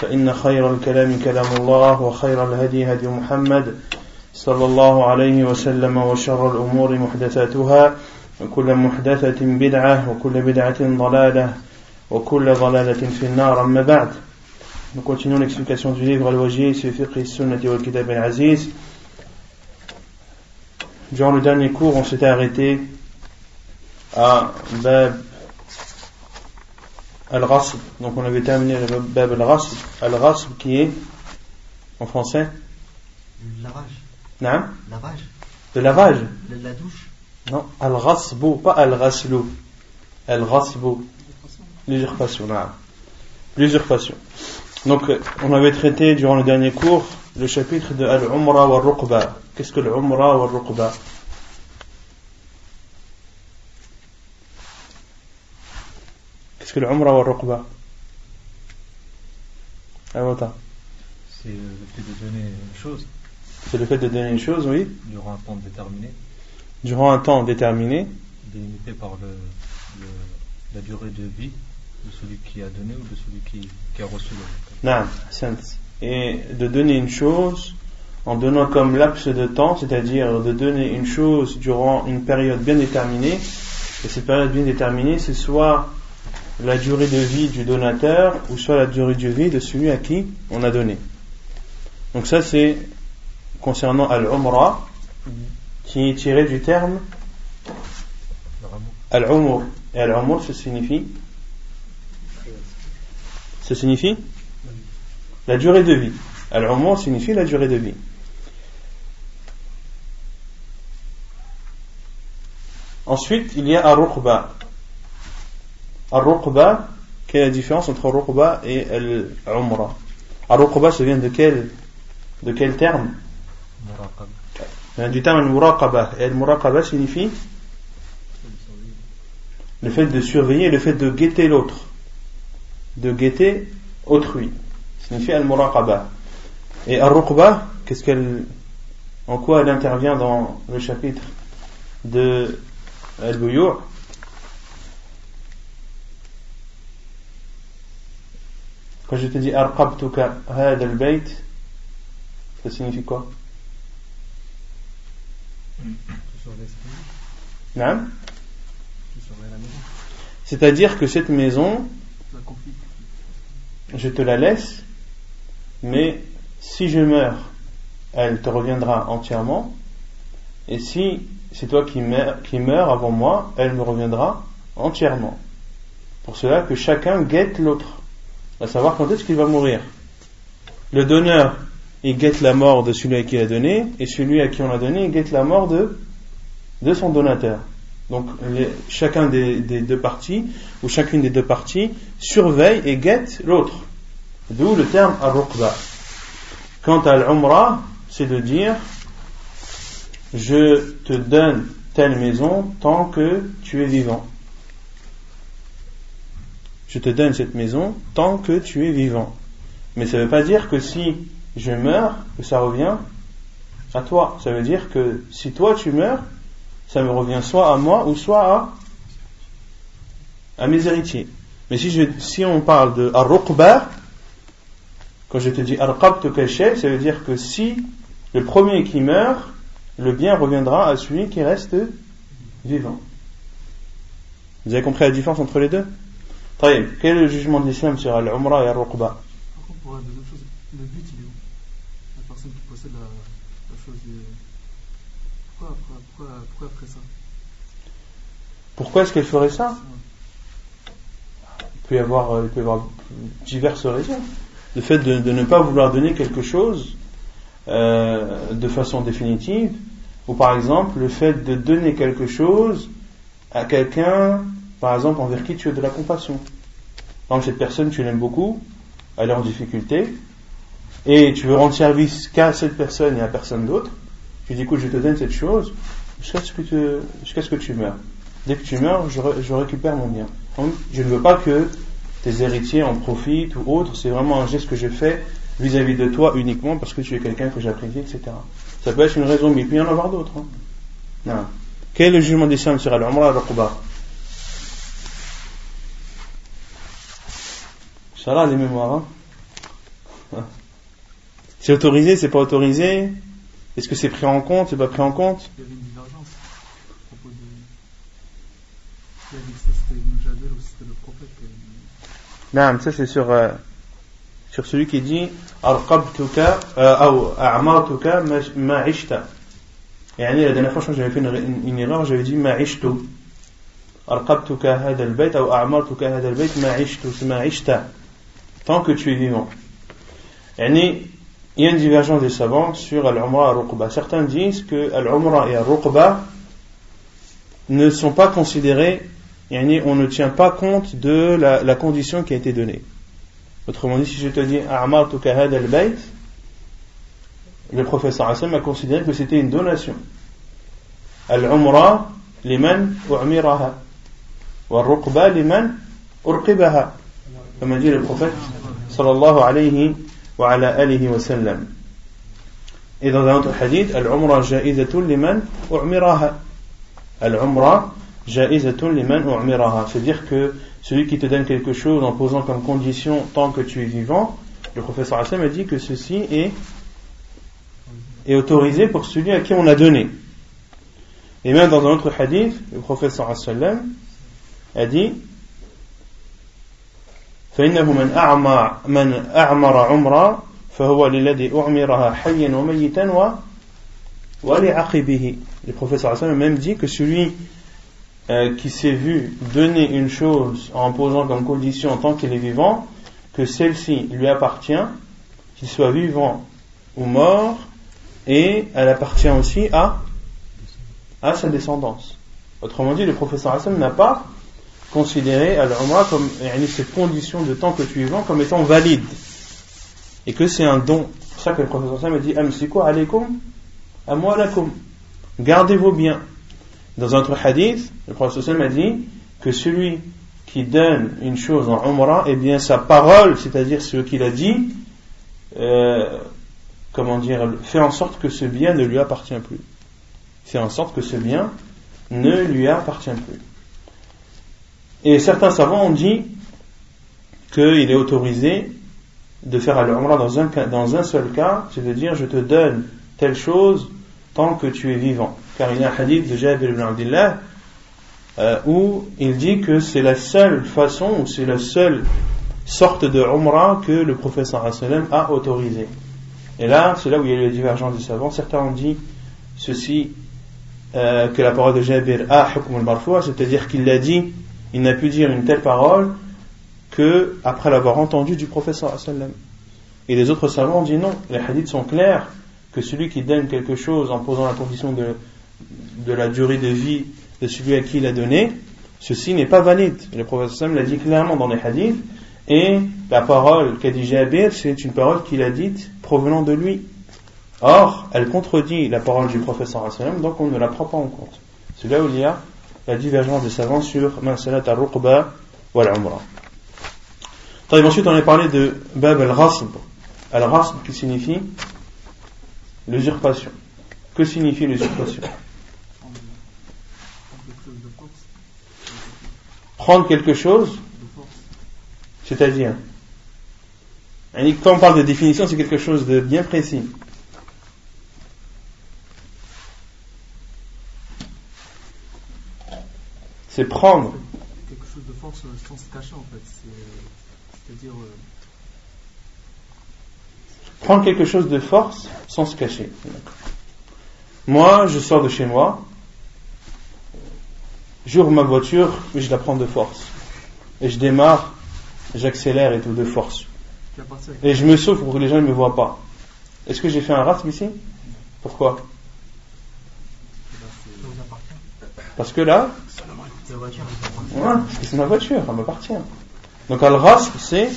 فإن خير الكلام كلام الله وخير الهدي هدي محمد صلى الله عليه وسلم وشر الأمور محدثاتها وكل محدثة بدعة وكل بدعة ضلالة وكل ضلالة في النار أما بعد Nous continuons l'explication du livre Al-Wajih, Fiqh Sunnati wal Kitab al-Aziz. Durant le dernier cours, on s'était arrêté à Bab Al-Rasb. Donc on avait terminé le Bab Al-Rasb. Al-Rasb qui est, en français? Le lavage. Non Lavage. Le lavage Le- la douche. Non, Al-Rasbu, pas Al-Raslu. Al-Rasbu. L'usurpation. L'usurpation. Donc, on avait traité durant le dernier cours le chapitre de Al-Umra wa Ruqba. Qu'est-ce que l'Umra wa Ruqba? Qu'est-ce que l'Umra wa Ruqba Ah. C'est le fait de donner une chose. C'est le fait de donner une chose, oui, durant un temps déterminé, durant un temps déterminé, délimité par le, le- la durée de vie de celui qui a donné ou de celui qui, qui a reçu le ahsant. et de donner une chose en donnant comme laps de temps, c'est-à-dire de donner une chose durant une période bien déterminée, et cette période bien déterminée, c'est soit la durée de vie du donateur, ou soit la durée de vie de celui à qui on a donné. Donc ça c'est concernant Al-Umra, qui est tiré du terme. Al-Umur. Et Al-Umur, ça signifie Ça signifie La durée de vie. Al-Umur signifie la durée de vie. Ensuite, il y a Al-Ruqba. Al-Ruqba, quelle est la différence entre Al-Ruqba et Al-Umra? Al-Ruqba, ça vient de quel, de quel terme? Vient du terme Al-Muraqaba. Et Al-Muraqaba signifie le fait de surveiller, le fait de guetter l'autre, de guetter autrui, signifie al-muraqaba. Et al-ruqba, qu'est-ce qu'elle, en quoi elle intervient dans le chapitre de al-buyu' Quand je te dis arqabtuka hada al-bayt, ça signifie quoi C'est-à-dire que cette maison, je te la laisse, mais si je meurs, elle te reviendra entièrement, et si c'est toi qui meurs, qui meurs avant moi, elle me reviendra entièrement. Pour cela que chacun guette l'autre, à savoir quand est-ce qu'il va mourir. Le donneur, il guette la mort de celui à qui il a donné, et celui à qui on l'a donné, il guette la mort de, son donateur. Donc chacun des, deux parties, ou chacune des deux parties, surveille et guette l'autre. D'où le terme al-ruqba. Quant à l'umra, c'est de dire je te donne telle maison tant que tu es vivant. Je te donne cette maison tant que tu es vivant. Mais ça ne veut pas dire que si je meurs, que ça revient à toi. Ça veut dire que si toi tu meurs, ça me revient soit à moi ou soit à, mes héritiers. Mais si, je, on parle de ar-ruqba, quand je te dis arqabtu kashay, ça veut dire que si le premier qui meurt, le bien reviendra à celui qui reste vivant. Vous avez compris la différence entre les deux? Quel est le jugement de l'islam sur al-umra et al-ruqba Par contre, pour la deuxième chose, le but, il est où? La personne qui possède la, la chose. Pourquoi, pourquoi, pourquoi, pourquoi après ça? Pourquoi est-ce qu'elle ferait ça? Il peut, y avoir, euh, il peut y avoir diverses raisons. Le fait de, de ne pas vouloir donner quelque chose euh, de façon définitive, ou par exemple le fait de donner quelque chose à quelqu'un, par exemple, envers qui tu as de la compassion. Par cette personne, tu l'aimes beaucoup, elle est en difficulté, et tu veux rendre service qu'à cette personne et à personne d'autre, tu dis, écoute, je te donne cette chose jusqu'à ce que, tu- meurs. Dès que tu meurs, je, re- je récupère mon bien. Je ne veux pas que tes héritiers en profitent ou autre, c'est vraiment un geste que je fais vis-à-vis de toi uniquement parce que tu es quelqu'un que j'apprécie, etc. Ça peut être une raison, mais il peut y en avoir d'autres. hein. Quel est le jugement d'Islam sur Al-Umrah al-Raqba Inch'Allah, les mémoires. hein. C'est autorisé, c'est pas autorisé Est-ce que c'est pris en compte, c'est pas pris en compte Il y avait une divergence à propos de. Il a dit que ça c'était Ibn Jabir ou c'était le prophète. qui avait dit- Non, ça c'est sur, euh, sur celui qui dit Arqabtuka euh, ou A'martuka ma- ma'ishta. يعني la dernière fois je crois que j'avais fait une, une, une erreur, j'avais dit ma'ishtu. Arqabtuka hada al-bayt ou A'martuka hada al-bayt ma'ishtu, c'est ma'ishta. tant que tu es vivant. Il y a une divergence des savants sur Al-Umra et Al-Ruqba. Certains disent que Al-Umra et Al-Ruqba ne sont pas considérés, on ne tient pas compte de la, condition qui a été donnée. Autrement dit, si je te dis A'martuka had al-bayt, le professeur Hassan a considéré que c'était une donation. Al-Umra liman u'miraha. Wa Al-Ruqba liman urqibaha. Comme a dit le prophète sallallahu alayhi wa ala wa sallam. Et dans un autre hadith, Al-Umrah ja'izatun liman u'miraha. Al-Umrah ja'izatun liman u'miraha. C'est-à-dire que celui qui te donne quelque chose en posant comme condition tant que tu es vivant, le professeur Hassan a dit que ceci est, est autorisé pour celui à qui on a donné. Et même dans un autre hadith, le professeur Hassan a dit فإنه من أعمر من أعمر عمرا فهو للذي أعمرها حيا وميتا و ولعقبه. Le professeur Hassan a même dit que celui euh, qui s'est vu donner une chose en posant comme condition en tant qu'il est vivant, que celle-ci lui appartient, qu'il soit vivant ou mort, et elle appartient aussi à, à sa descendance. Autrement dit, le professeur Hassan n'a pas considéré Al-Umrah comme cette condition de temps que tu vivant comme étant valide. Et que c'est un don. C'est pour ça que le professeur a dit Amsiku alaykum amwalakum. Gardez vos biens. Dans un autre hadith, le professeur Hassan a dit que celui qui donne une chose en Umrah, eh bien sa parole, c'est-à-dire ce qu'il a dit, euh, comment dire, fait en sorte que ce bien ne lui appartient plus. Fait en sorte que ce bien ne lui appartient plus. Et certains savants ont dit qu'il est autorisé de faire al-Umrah dans un, dans un seul cas, c'est-à-dire je te donne telle chose tant que tu es vivant. Car il y a un hadith de Jabir ibn Abdullah euh, où il dit que c'est la seule façon, ou c'est la seule sorte de Umrah que le professeur a autorisé. Et là, c'est là où il y a eu la divergence des savants. Certains ont dit ceci, euh, que la parole de Jabir a hukm al-marfu', c'est-à-dire qu'il l'a dit, il n'a pu dire une telle parole que après l'avoir entendu du professeur sallam. Et les autres savants ont dit non, les hadiths sont clairs que celui qui donne quelque chose en posant la condition de, de la durée de vie de celui à qui il a donné, ceci n'est pas valide. Le professeur l'a dit clairement dans les hadiths, et la parole qu'a dit Jabir, c'est une parole qu'il a dite provenant de lui. Or, elle contredit la parole du professeur donc on ne la prend pas en compte. C'est là où il y a la divergence des savants sur Masalat al-Ruqba ou al-Umrah. Ensuite, on a parlé de Bab al-Rasb. Al-Rasb qui signifie l'usurpation. Que signifie l'usurpation? Prendre quelque chose, c'est-à-dire, quand on parle de définition, c'est quelque chose de bien précis. C'est prendre Quelque chose de force euh, sans se cacher en fait. C'est- C'est-à-dire. euh, prendre quelque chose de force sans se cacher. Moi, je sors de chez moi, j'ouvre ma voiture, mais je la prends de force. Et je démarre, j'accélère et tout de force. Et je me sauve pour que les gens ne me voient pas. Est-ce que j'ai fait un rasp ici? Pourquoi? Parce que là, c'est ma voiture, elle m'appartient. Donc al-rasp, c'est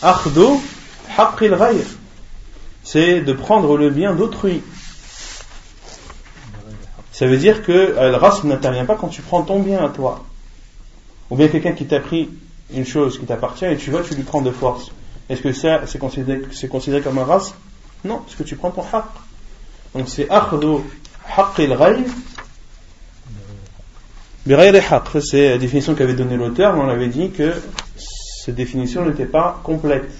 akhdo haqqil ghayr. C'est de prendre le bien d'autrui. Ça veut dire que al-rasp n'intervient pas quand tu prends ton bien à toi. Ou bien quelqu'un qui t'a pris une chose qui t'appartient et tu vas, tu lui prends de force. Est-ce que ça, c'est considéré, comme un rasp Non, parce que tu prends ton haqq. Donc c'est akhdo haqqil ghayr c'est la définition qu'avait donnée l'auteur, mais on avait dit que cette définition n'était pas complète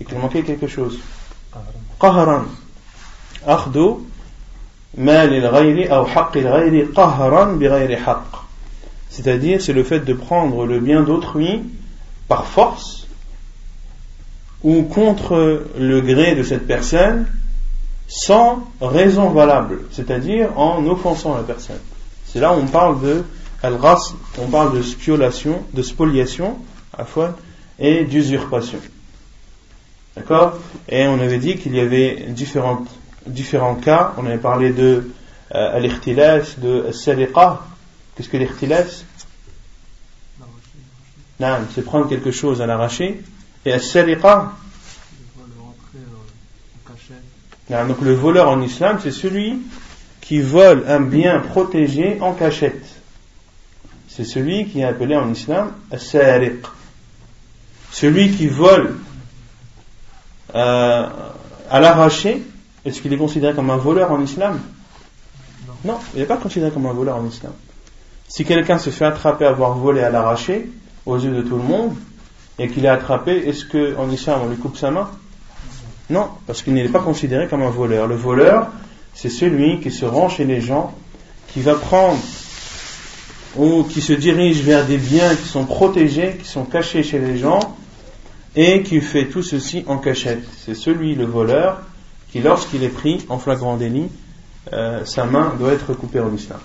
et qu'il manquait quelque chose. قهرا أخذ مال الغير أو حق الغير قهرا بغير حق c'est-à-dire c'est le fait de prendre le bien d'autrui par force ou contre le gré de cette personne sans raison valable, c'est-à-dire en offensant la personne. C'est là où on parle de Al-Ras, on parle de spoliation, de spoliation, et d'usurpation. D'accord? Et on avait dit qu'il y avait différents, cas. On avait parlé de euh, de al Qu'est-ce que l'ikhtilas c'est prendre quelque chose à l'arraché. Et al-saliqa donc le voleur en islam, c'est celui qui vole un bien protégé en cachette c'est celui qui est appelé en islam as-sariq. Celui qui vole euh, à l'arraché, est-ce qu'il est considéré comme un voleur en islam? Non. il n'est pas considéré comme un voleur en islam. Si quelqu'un se fait attraper à avoir volé à l'arraché, aux yeux de tout le monde, et qu'il est attrapé, est-ce qu'en islam on lui coupe sa main? Non, parce qu'il n'est pas considéré comme un voleur. Le voleur, c'est celui qui se rend chez les gens, qui va prendre ou qui se dirige vers des biens qui sont protégés, qui sont cachés chez les gens, et qui fait tout ceci en cachette. C'est celui, le voleur, qui lorsqu'il est pris en flagrant délit, euh, sa main doit être coupée en islam.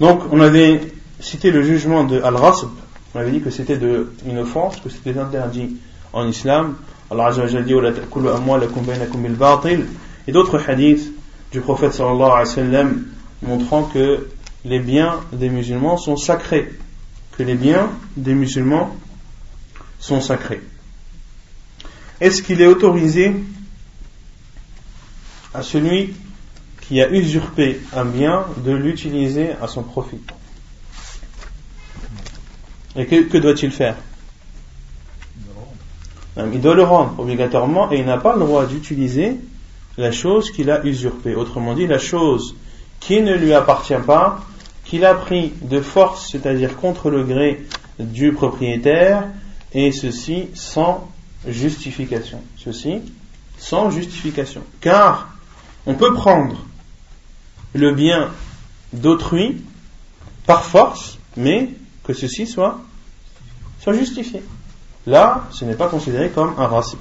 Donc on avait cité le jugement de Al-Rasb, on avait dit que c'était une offense, que c'était interdit en islam. Allah dit et d'autres hadiths du prophète sallallahu alayhi wa sallam montrant que les biens des musulmans sont sacrés. Que les biens des musulmans sont sacrés. Est-ce qu'il est autorisé à celui qui a usurpé un bien de l'utiliser à son profit? Et que, doit-il faire? Il doit le rendre obligatoirement et il n'a pas le droit d'utiliser la chose qu'il a usurpée. Autrement dit, la chose qui ne lui appartient pas, qu'il a pris de force, c'est-à-dire contre le gré du propriétaire, et ceci sans justification. Ceci sans justification. Car on peut prendre le bien d'autrui par force, mais que ceci soit, justifié. Là, ce n'est pas considéré comme un raciste.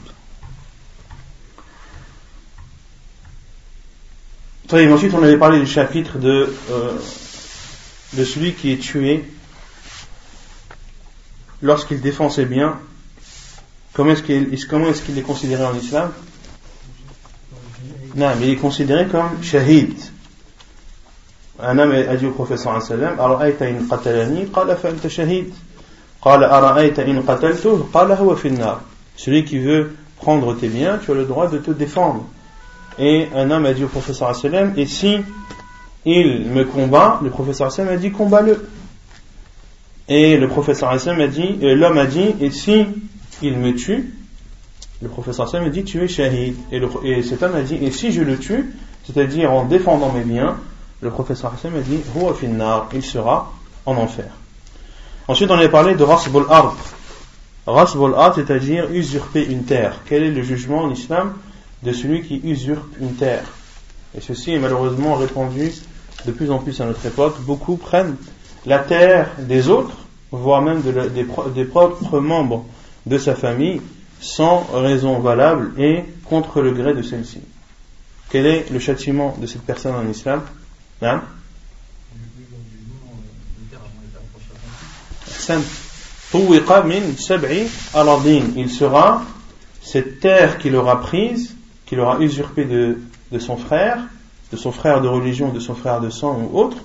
Ensuite, on avait parlé du chapitre de euh, de celui qui est tué lorsqu'il défend ses biens, comment est-ce qu'il est, qu'il est considéré en islam Non, mais il est considéré comme shahid. Un homme a dit au prophète sallam أرأيت إن قتلني قال فأنت شهيد قال أرأيت إن قتلته قال هو في النار Celui qui veut prendre tes biens, tu as le droit de te défendre. Et un homme a dit au prophète sallam et si il me combat, le professeur Hassan a dit combat-le. Et le professeur Hassan a dit, l'homme a dit, et si il me tue, le professeur Hassan a dit tu es shahid. Et, et, cet homme a dit, et si je le tue, c'est-à-dire en défendant mes biens, le professeur Hassan a dit, il sera en enfer. Ensuite, on avait parlé de rasbul ard. Rasbul ard, c'est-à-dire usurper une terre. Quel est le jugement en islam de celui qui usurpe une terre? Et ceci est malheureusement répandu de plus en plus à notre époque, beaucoup prennent la terre des autres, voire même des, propres membres de sa famille, sans raison valable et contre le gré de celle-ci. quel est le châtiment de cette personne en islam hein? Il sera cette terre qu'il aura prise, qu'il aura usurpée de, de son frère, de son frère de religion, de son frère de sang ou autre,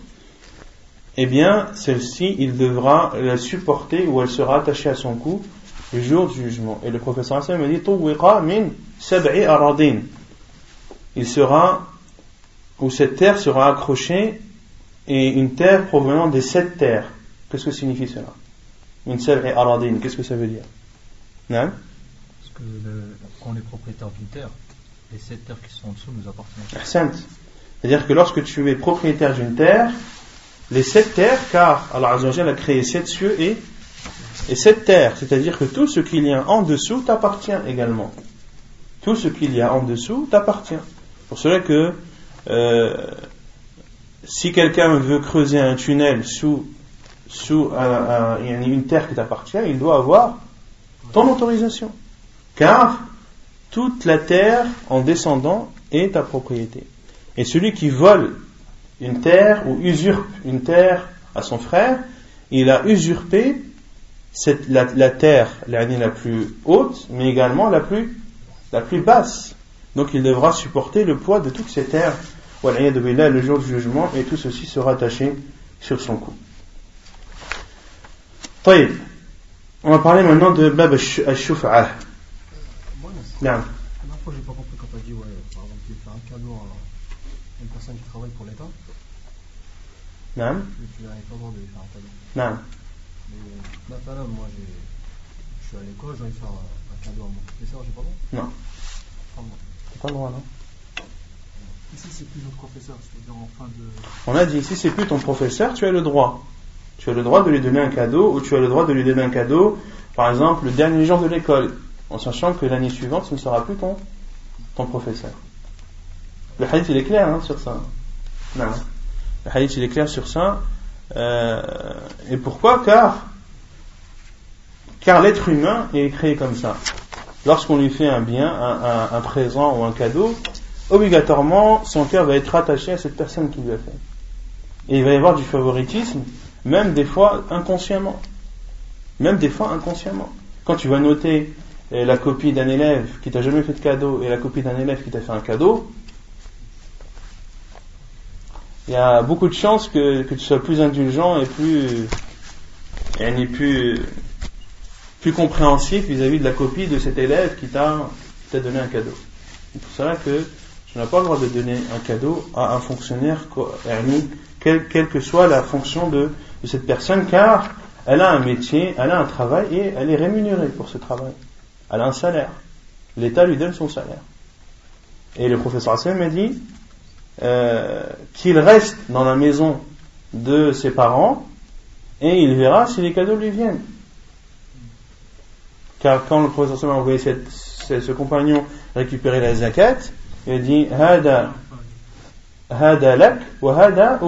eh bien, celle-ci, il devra la supporter ou elle sera attachée à son cou le jour du jugement. Et le professeur Hassan me dit min. Il sera, ou cette terre sera accrochée, et une terre provenant des sept terres. Qu'est-ce que signifie cela? Min sab'i aradin, qu'est-ce que ça veut dire? Non Parce que quand on est propriétaire d'une terre, les sept terres qui sont en dessous nous appartiennent. C'est-à-dire que lorsque tu es propriétaire d'une terre, les sept terres, car Allah a créé sept cieux et, et sept terres, c'est-à-dire que tout ce qu'il y a en dessous t'appartient également. Tout ce qu'il y a en dessous t'appartient. Pour cela que euh, si quelqu'un veut creuser un tunnel sous, sous une terre qui t'appartient, il doit avoir ton autorisation. Car toute la terre en descendant est ta propriété. Et celui qui vole une terre ou usurpe une terre à son frère, il a usurpé cette, la, la, terre, l'année la plus haute, mais également la plus, la plus basse. Donc il devra supporter le poids de toutes ces terres, le jour du jugement, et tout ceci sera attaché sur son cou. On va parler maintenant de Bab al-Shuf'ah. J'ai pas compris quand tu as dit, ouais, par exemple, tu fais un cadeau à une personne qui travaille pour l'État. Non. Tu n'avais pas le droit de lui faire un cadeau. Non. Mais maintenant, moi, je suis à l'école, j'ai envie de faire un cadeau à mon professeur, j'ai pas le droit Non. T'as pas le droit, non Ici, c'est plus notre professeur, c'est-à-dire en fin de. On a dit, si c'est plus ton professeur, tu as le droit. Tu as le droit de lui donner un cadeau, ou tu as le droit de lui donner un cadeau, par exemple, le dernier jour de l'école en sachant que l'année suivante, ce ne sera plus ton, ton professeur. Le hadith, il est clair hein, sur ça. Non. Le hadith, il est clair sur ça. Euh, et pourquoi? Car, l'être humain est créé comme ça. Lorsqu'on lui fait un bien, un, présent ou un cadeau, obligatoirement, son cœur va être attaché à cette personne qui lui a fait. Et il va y avoir du favoritisme, même des fois inconsciemment. Même des fois inconsciemment. Quand tu vas noter et la copie d'un élève qui t'a jamais fait de cadeau et la copie d'un élève qui t'a fait un cadeau, il y a beaucoup de chances que, que tu sois plus indulgent et plus, et plus, plus compréhensif vis-à-vis de la copie de cet élève qui t'a donné un cadeau. C'est pour cela que tu n'as pas le droit de donner un cadeau à un fonctionnaire, quelle, quelle que soit la fonction de, de cette personne, car elle a un métier, elle a un travail et elle est rémunérée pour ce travail elle a un salaire. L'État lui donne son salaire. Et le professeur Hassan m'a dit euh, qu'il reste dans la maison de ses parents et il verra si les cadeaux lui viennent. Car quand le professeur Hassan a envoyé ce compagnon récupérer la zakat, il a dit Hada, hada lak hada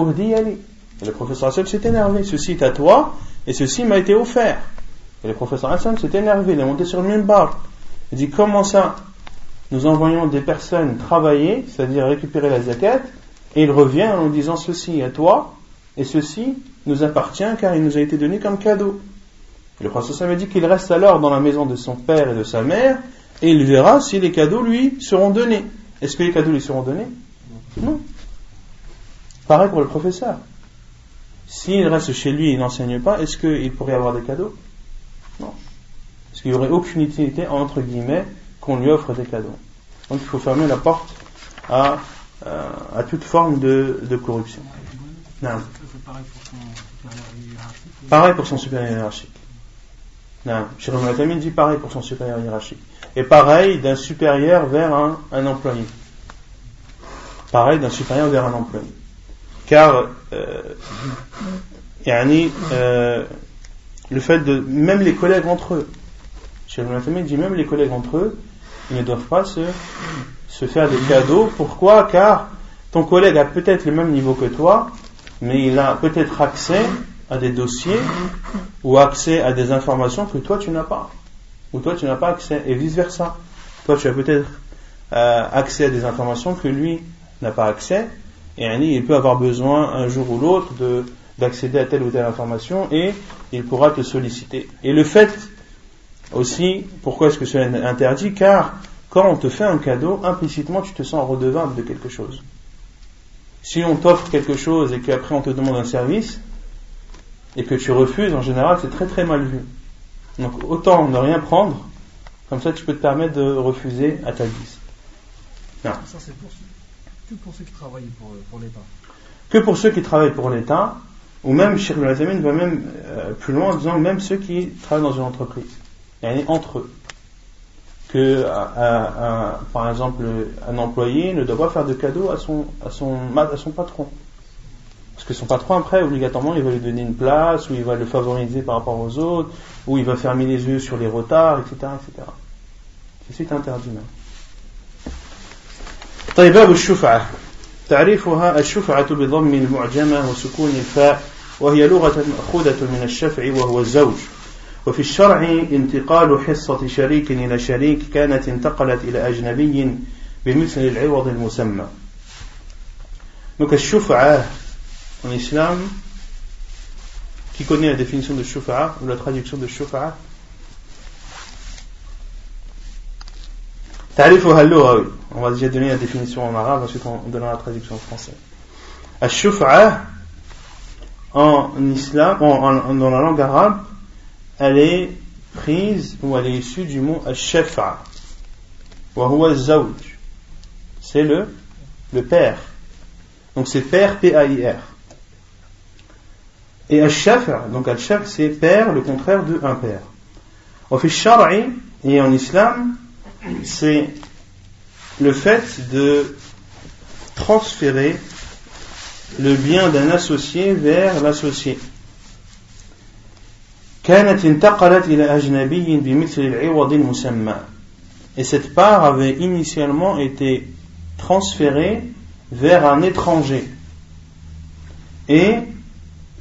Et le professeur Hassan s'est énervé. Ceci est à toi et ceci m'a été offert. Et le professeur Hassan s'est énervé, il est monté sur le minbar. Il dit comment ça Nous envoyons des personnes travailler, c'est-à-dire récupérer la zakat, et il revient en disant ceci à toi, et ceci nous appartient car il nous a été donné comme cadeau. Le professeur Hassan dit qu'il reste alors dans la maison de son père et de sa mère, et il verra si les cadeaux lui seront donnés. Est-ce que les cadeaux lui seront donnés? Non. Pareil pour le professeur. S'il reste chez lui et n'enseigne pas, est-ce qu'il pourrait avoir des cadeaux? Non. Parce qu'il n'y aurait aucune utilité, entre guillemets, qu'on lui offre des cadeaux. Donc il faut fermer la porte à, euh, toute forme de, corruption. Pareil pour son supérieur hiérarchique. Shirun dit pareil pour son supérieur hiérarchique. Et pareil d'un supérieur vers un, employé. Pareil d'un supérieur vers un employé. Car, euh, yani, euh, le fait de même les collègues entre eux. Dit même les collègues entre eux, ne doivent pas se, se faire des cadeaux. Pourquoi? Car ton collègue a peut-être le même niveau que toi, mais il a peut-être accès à des dossiers ou accès à des informations que toi tu n'as pas. Ou toi tu n'as pas accès, et vice versa. Toi tu as peut-être euh, accès à des informations que lui n'a pas accès, et il peut avoir besoin un jour ou l'autre d'accéder à telle ou telle information et il pourra te solliciter. Et le fait aussi, pourquoi est-ce que cela est interdit Car quand on te fait un cadeau, implicitement tu te sens redevable de quelque chose. Si on t'offre quelque chose et qu'après on te demande un service et que tu refuses, en général c'est très très mal vu. Donc autant ne rien prendre, comme ça tu peux te permettre de refuser à ta guise. Ça c'est pour, que pour ceux qui travaillent pour, l'État. Que pour ceux qui travaillent pour l'État, ou même Cheikh va même euh, plus loin en disant même ceux qui travaillent dans une entreprise, entre eux que par exemple un employé ne doit pas faire de cadeau à son, à son, à son patron. Parce que son patron, après, obligatoirement, il va lui donner une place, ou il va le favoriser par rapport aux autres, ou il va fermer les yeux sur les retards, etc. etc. C'est interdit même. طيب باب الشفعة تعريفها الشفعة بضم المعجمة وسكون الفاء وهي لغة مأخوذة من الشفع وهو الزوج وفي الشرع انتقال حصة شريك إلى شريك كانت انتقلت إلى أجنبي بمثل العوض المسمى Donc الشفعة en islam, qui connaît la définition de shufa'a ou la traduction de shufa'a تعريفها اللغوي on va déjà donner la définition en arabe ensuite on donnera la traduction en français الشفعة en islam en, en, dans la langue arabe elle est prise ou elle est issue du mot al-shafa. C'est le, le père. Donc c'est père, P-A-I-R. Et al-shafa, donc al-shaf, c'est père, le contraire de père. Au fait et en islam, c'est le fait de transférer le bien d'un associé vers l'associé. Et cette part avait initialement été transférée vers un étranger. Et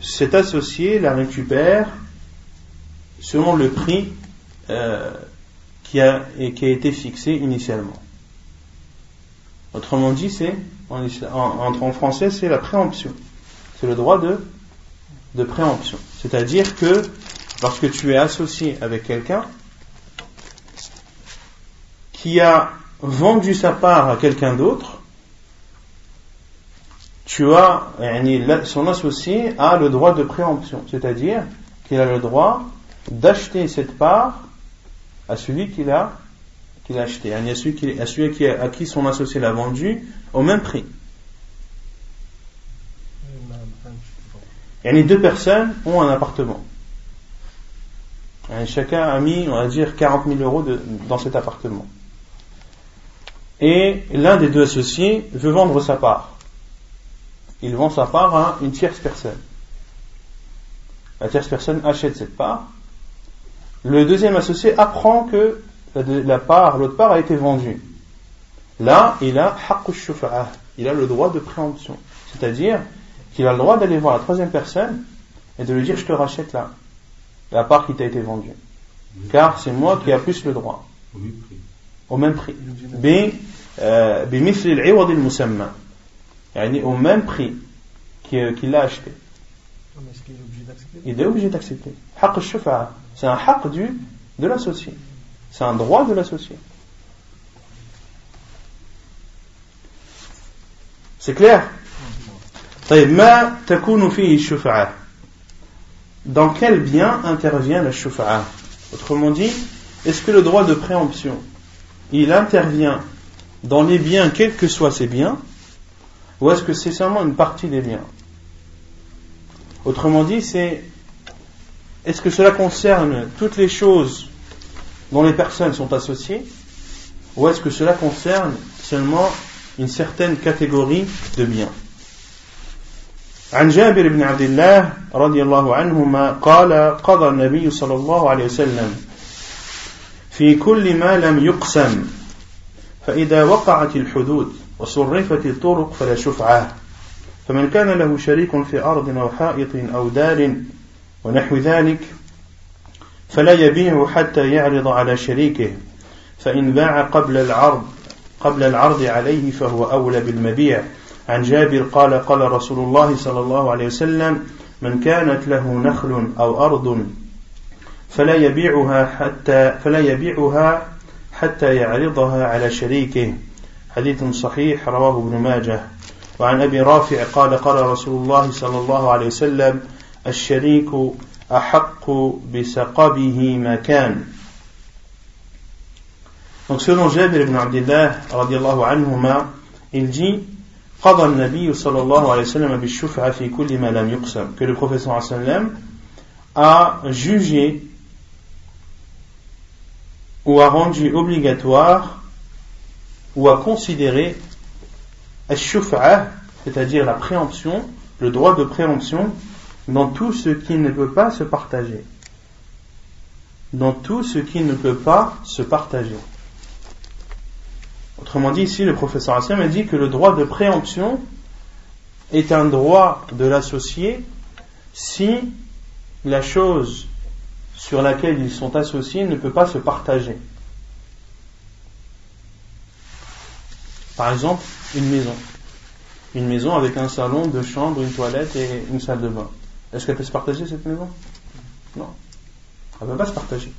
cet associé la récupère selon le prix euh, qui, a, été fixé initialement. Autrement dit, c'est en, en, français, c'est la préemption. C'est le droit de, de préemption. C'est-à-dire que lorsque tu es associé avec quelqu'un qui a vendu sa part à quelqu'un d'autre, tu as, son associé a le droit de préemption, c'est-à-dire qu'il a le droit d'acheter cette part à celui qui l'a qu'il a acheté, à celui, qui, à celui qui, à qui son associé l'a vendu au même prix. Et les deux personnes ont un appartement. Chacun a mis, on va dire, 40 000 euros dans cet appartement. Et l'un des deux associés veut vendre sa part. Il vend sa part à une tierce personne. La tierce personne achète cette part. Le deuxième associé apprend que la part, l'autre part a été vendue. Là, il a il a le droit de préemption. C'est-à-dire qu'il a le droit d'aller voir la troisième personne et de lui dire je te rachète là la part qui t'a été vendue. Car c'est moi qui ai plus le droit. Au même prix. Euh, au même prix qu'il l'a acheté. Il est obligé d'accepter. C'est un haq du, de l'associé. C'est un droit de l'associé. C'est clair طيب ما تكون فيه الشفعة dans quel bien intervient la shufa'a? Autrement dit, est-ce que le droit de préemption, il intervient dans les biens, quels que soient ces biens, ou est-ce que c'est seulement une partie des biens? Autrement dit, c'est est-ce que cela concerne toutes les choses dont les personnes sont associées, ou est-ce que cela concerne seulement une certaine catégorie de biens? عن جابر بن عبد الله رضي الله عنهما قال قضى النبي صلى الله عليه وسلم في كل ما لم يقسم فإذا وقعت الحدود وصرفت الطرق فلا شفعة فمن كان له شريك في أرض أو حائط أو دار ونحو ذلك فلا يبيع حتى يعرض على شريكه فإن باع قبل العرض قبل العرض عليه فهو أولى بالمبيع. عن جابر قال قال رسول الله صلى الله عليه وسلم من كانت له نخل أو أرض فلا يبيعها حتى فلا يبيعها حتى يعرضها على شريكه. حديث صحيح رواه ابن ماجه. وعن أبي رافع قال قال رسول الله صلى الله عليه وسلم الشريك أحق بسقبه ما كان Donc selon Jabir ibn Abdullah radiallahu anhuma, il dit que le professeur a jugé ou a rendu obligatoire ou a considéré c'est-à-dire la préemption, le droit de préemption dans tout ce qui ne peut pas se partager. Dans tout ce qui ne peut pas se partager. Autrement dit, ici, le professeur Hassan a dit que le droit de préemption est un droit de l'associé si la chose sur laquelle ils sont associés ne peut pas se partager. Par exemple, une maison. Une maison avec un salon, deux chambres, une toilette et une salle de bain. Est-ce qu'elle peut se partager cette maison? Non. Elle ne peut pas se partager.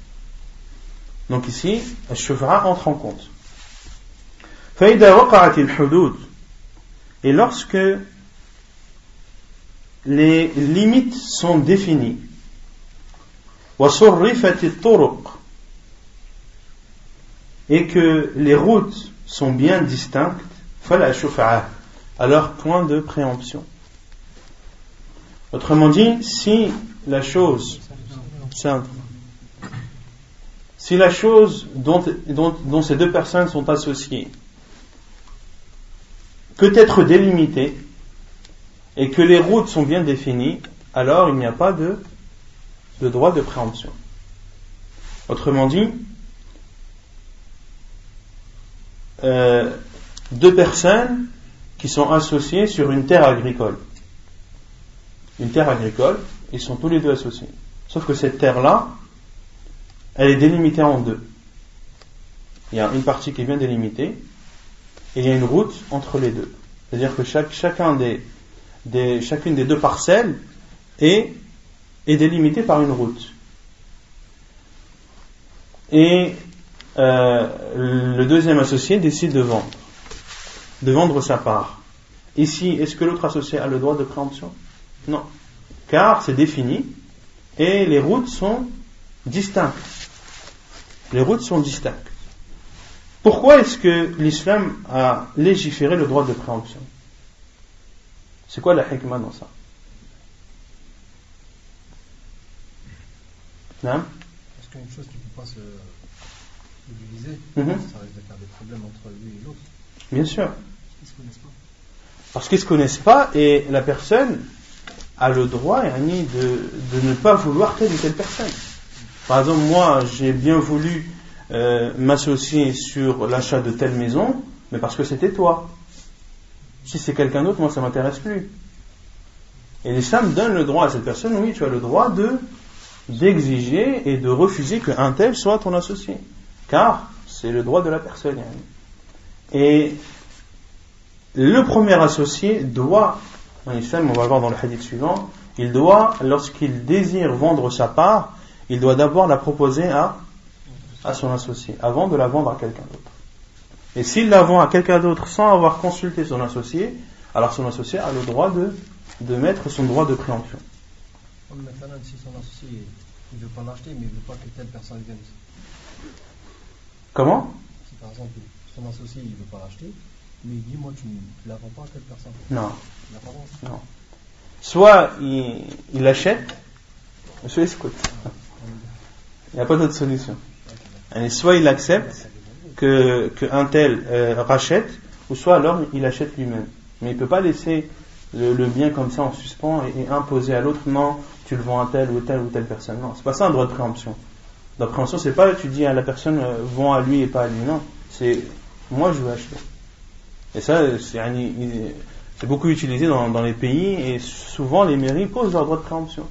Donc ici, le chevra entre en compte. Et lorsque les limites sont définies, et que les routes sont bien distinctes, alors point de préemption. Autrement dit, si la chose, si la chose dont, dont ces deux personnes sont associées peut être délimitée et que les routes sont bien définies, alors il n'y a pas de, droit de préemption. Autrement dit, euh, deux personnes qui sont associées sur une terre agricole. Une terre agricole, ils sont tous les deux associés. Sauf que cette terre-là, elle est délimitée en deux. Il y a une partie qui est bien délimitée, il y a une route entre les deux. C'est-à-dire que chacun des, des, chacune des deux parcelles est, est délimitée par une route. Et euh, le deuxième associé décide de vendre, de vendre sa part. Ici, est-ce que l'autre associé a le droit de préemption? Non. Car c'est défini et les routes sont distinctes. Les routes sont distinctes. Pourquoi est-ce que l'islam a légiféré le droit de préemption? C'est quoi la hikmah dans ça? Non Parce qu'une chose qui ne peut pas se diviser, mm -hmm. ça risque de faire des problèmes entre lui et l'autre. Bien sûr. Parce qu'ils ne se connaissent pas. Parce qu'ils ne se connaissent pas et la personne a le droit de, de ne pas vouloir telle ou telle personne. Par exemple, moi, j'ai bien voulu euh, m'associer sur l'achat de telle maison, mais parce que c'était toi. Si c'est quelqu'un d'autre, moi ça m'intéresse plus. Et l'islam donne le droit à cette personne, oui, tu as le droit de d'exiger et de refuser qu'un tel soit ton associé. Car c'est le droit de la personne. Et le premier associé doit, en islam, on va voir dans le hadith suivant, il doit, lorsqu'il désire vendre sa part, il doit d'abord la proposer à à son associé avant de la vendre à quelqu'un d'autre. Et s'il la vend à quelqu'un d'autre sans avoir consulté son associé, alors son associé a le droit de, de mettre son droit de préemption. Maintenant, si son associé ne veut pas l'acheter, mais il ne veut pas que telle personne vienne. Comment? Si par exemple son associé ne veut pas l'acheter, mais il dit Moi, tu ne la vends pas à telle personne. Non. Il le Non. Soit il, il achète, monsieur écoute. Il n'y a pas d'autre solution. Soit il accepte que, que un tel euh, rachète, ou soit alors il achète lui-même. Mais il ne peut pas laisser le, le, bien comme ça en suspens et, imposer à l'autre non, tu le vends à telle ou telle ou telle personne. Non, c'est pas ça un droit de préemption. La préemption, c'est pas tu dis à la personne euh, vends à lui et pas à lui. Non, c'est moi je veux acheter. Et ça, c'est beaucoup utilisé dans, dans, les pays et souvent les mairies posent leur droit de préemption.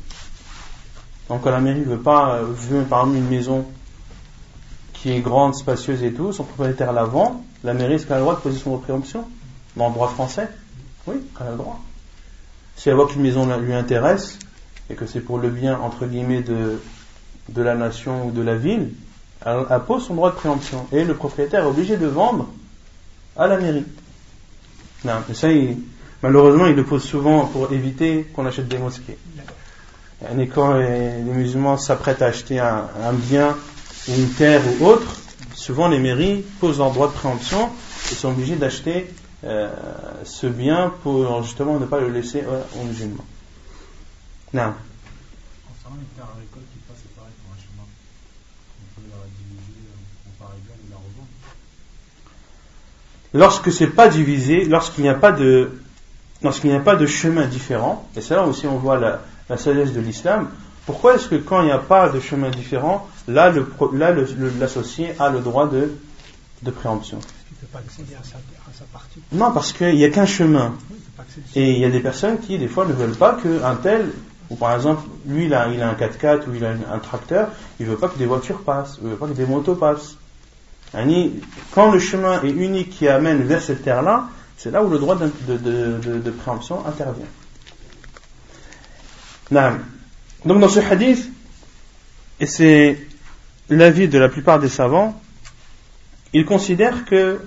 Donc quand la mairie veut pas, veut par une maison qui est grande, spacieuse et tout, son propriétaire la vend, la mairie, est-ce qu'elle a le droit de poser son droit de préemption Dans le droit français? Oui, elle a le droit. Si elle voit qu'une maison lui intéresse, et que c'est pour le bien, entre guillemets, de, de la nation ou de la ville, elle, elle pose son droit de préemption. Et le propriétaire est obligé de vendre à la mairie. Non, mais ça, il- malheureusement, il le pose souvent pour éviter qu'on achète des mosquées. Et quand les, les musulmans s'apprêtent à acheter un, un bien, ou une terre ou autre, souvent les mairies posent leur droit de préemption et sont obligés d'acheter euh, ce bien pour justement ne pas le laisser euh, aux musulmans. Non. Concernant les terres agricoles qui passent, c'est pareil pour un chemin. On peut la diviser en parts égales et la revendre. Lorsque c'est pas divisé, lorsqu'il n'y a pas de lorsqu'il n'y a pas de chemin différent, et c'est là aussi on voit la, la sagesse de l'islam, pourquoi est-ce que quand il n'y a pas de chemin différent, là l'associé a le droit de, de préemption? Il ne peut pas accéder à sa, à sa partie. Non, parce qu'il n'y a qu'un chemin. Oui. Et il y a des personnes qui, des fois, ne veulent pas qu'un tel, ou par exemple, lui, il a, il a un 4x4 ou il a un, tracteur, il ne veut pas que des voitures passent, il ne veut pas que des motos passent. Quand le chemin est unique qui amène vers cette terre-là, c'est là où le droit de, de, de, de- de préemption intervient. Naam. Donc dans ce hadith, et c'est l'avis de la plupart des savants, ils considèrent que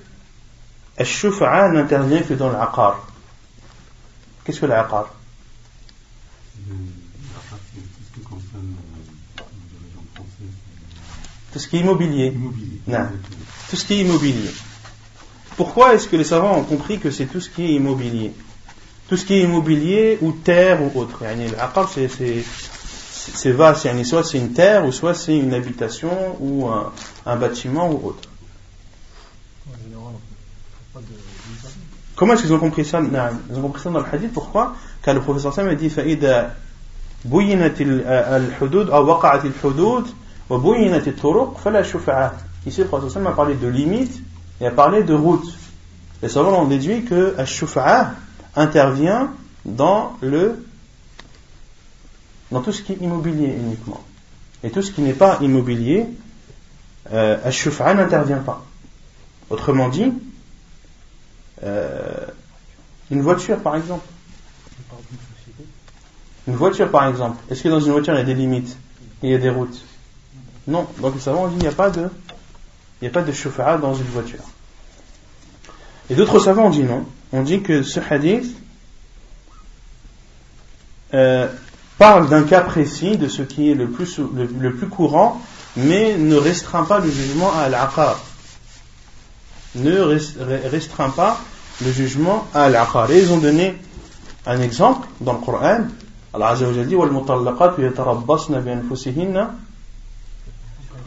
Al-Shufa'a n'intervient que dans l'aqar. Qu'est-ce que l'aqar? Tout ce qui est immobilier. immobilier. Non. Tout ce qui est immobilier. Pourquoi est-ce que les savants ont compris que c'est tout ce qui est immobilier? Tout ce qui est immobilier ou terre ou autre. L'aqar, c'est, c'est, c'est vaste. Yani, soit c'est une terre ou soit c'est une habitation ou un, un bâtiment ou autre. En général, on ne fait pas de mise Comment est-ce qu'ils ont compris ça Non, Ils ont compris ça dans le hadith. Pourquoi Car le professeur Sam a dit فإذا بينت ال- الحدود أو وقعت الحدود وبينت الطرق فلا شفعة. Ici, le professeur Sam a parlé de limites et a parlé de routes. Les savants ont déduit que الشفعة intervient dans le dans tout ce qui est immobilier uniquement. Et tout ce qui n'est pas immobilier, euh, Ash-Shufa n'intervient pas. Autrement dit, euh, une voiture par exemple. Une voiture par exemple. Est-ce que dans une voiture il y a des limites Il y a des routes? Non. Donc nous savons, on dit il n'y a pas de, Ash-Shufa dans une voiture. Et d'autres savants ont dit non. On dit que ce hadith, euh, parle d'un cas précis de ce qui est le plus, sou- le, le plus courant, mais ne restreint pas le jugement à l'aqar. Ne res- re- restreint pas le jugement à l'aqar. Et ils ont donné un exemple dans le Coran. Allah Azza wa Jalla dit وَالْمُطَلَّقَاتُ يَتَرَبَّصْنَ بِأَنفُسِهِنَّ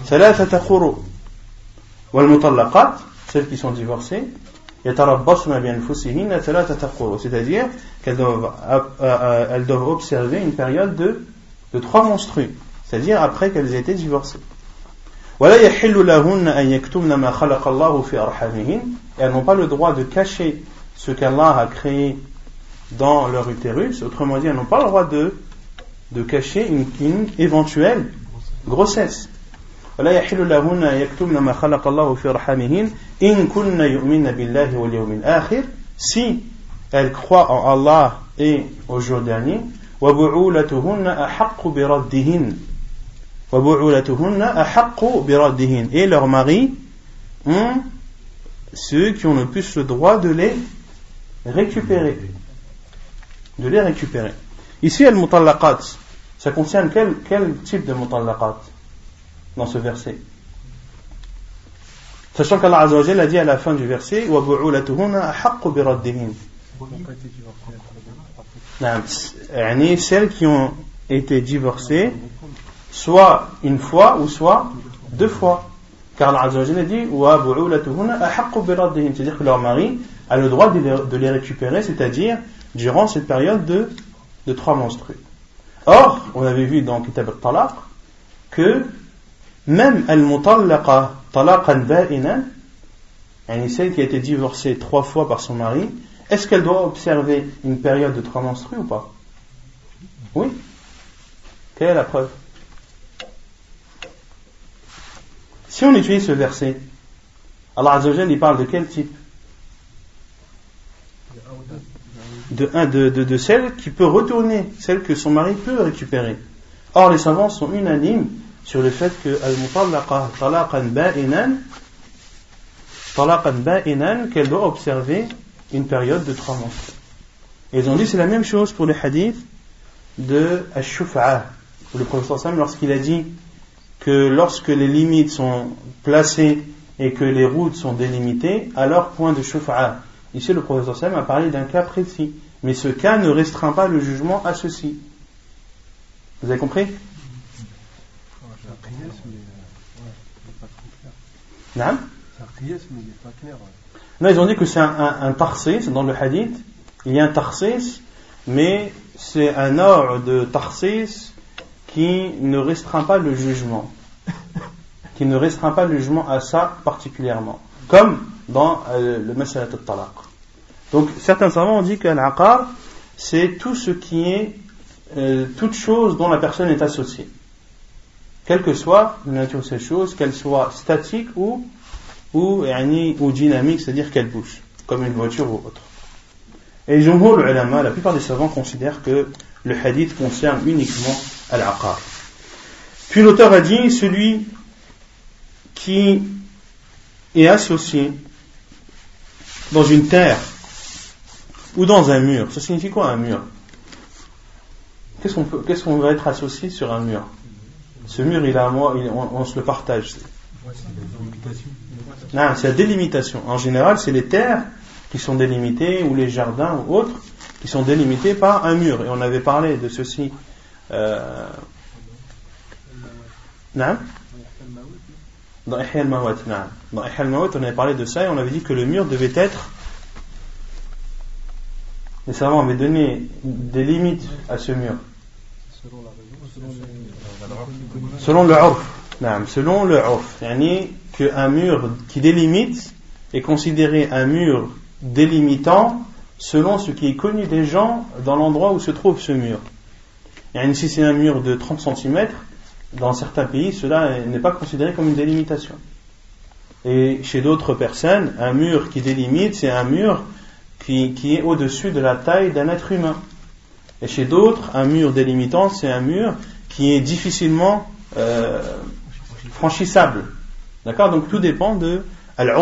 ثلاثة قروء والمطلقات celles qui sont divorcées يتربصن بأنفسهن ثلاثة قروء c'est-à-dire qu'elles doivent, euh, euh, elles doivent observer une période de, de trois monstrues c'est-à-dire après qu'elles aient été divorcées ولا يحل لهن أن يكتمن ما خلق الله في أرحامهن et elles n'ont pas le droit de cacher ce qu'Allah a créé dans leur utérus autrement dit elles n'ont pas le droit de, de cacher une, une éventuelle grossesse ولا يحل لهن أن يكتمن ما خلق الله في رحمهن إن كن يؤمن بالله واليوم الآخر si elles croient en Allah et au jour dernier وبعولتهن أحق بردهن وبعولتهن أحق بردهن et leurs maris ont ceux qui ont le plus le droit de les récupérer de les récupérer ici al-mutallaqat ça concerne quel, quel type de mutallaqat dans ce verset. Sachant qu'Allah Azzawajal a dit à la fin du verset Celles qui ont été divorcées, soit une fois ou soit deux fois. Car Allah Azzawajal a dit C'est-à-dire que leur mari a le droit de les, de les récupérer, c'est-à-dire durant cette période de, de trois menstrues. Or, on avait vu dans Kitab al-Talaq que même al-mutallaqa talaqan celle qui a été divorcée trois fois par son mari est-ce qu'elle doit observer une période de trois menstrues ou pas? Oui. Quelle est la preuve? Si on utilise ce verset, Allah Azzawajal, il parle de quel type? De celle qui peut retourner, celle que son mari peut récupérer. Or, les savants sont unanimes sur le fait que qu'elle doit observer une période de trois mois. Et ils ont dit c'est la même chose pour les hadiths de Ash-Shuf'a, le professeur Sam lorsqu'il a dit que lorsque les limites sont placées et que les routes sont délimitées, alors point de Shuf'a. Ici, le professeur Sam a parlé d'un cas précis. Mais ce cas ne restreint pas le jugement à ceci. Vous avez compris? Non Non, ils ont dit que c'est un, un, un dans le hadith. Il y a un tarsis, mais c'est un ordre de tarsis qui ne restreint pas le jugement. qui ne restreint pas le jugement à ça particulièrement. Comme dans euh, le Masalat al-Talaq. Donc certains savants ont dit qu'un aqar, c'est tout ce qui est, euh, toute chose dont la personne est associée. Quelle que soit la nature de cette chose, qu'elle soit statique ou, ou, ou dynamique, c'est-à-dire qu'elle bouge, comme une voiture ou autre. Et Jumhur ulama, la plupart des savants considèrent que le hadith concerne uniquement al-aqar. Puis l'auteur a dit, celui qui est associé dans une terre ou dans un mur. Ça signifie quoi un mur? Qu'est-ce qu'on va être associé sur un mur? Ce mur, il a moi, on, se le partage. Non, c'est la délimitation. En général, c'est les terres qui sont délimitées ou les jardins ou autres qui sont délimités par un mur. Et on avait parlé de ceci. Euh, non dans Ihya Dans al-Mawat, on avait parlé de ça et on avait dit que le mur devait être. Les savants avaient donné des limites à ce mur. Selon le urf. Selon le urf. Yani qu'un mur qui délimite est considéré un mur délimitant selon ce qui est connu des gens dans l'endroit où se trouve ce mur. Yani si c'est un mur de 30 cm, dans certains pays, cela n'est pas considéré comme une délimitation. Et chez d'autres personnes, un mur qui délimite, c'est un mur qui, est au-dessus de la taille d'un être humain. Et chez d'autres, un mur délimitant, c'est un mur qui est difficilement euh, franchissable. D'accord? Donc tout dépend de al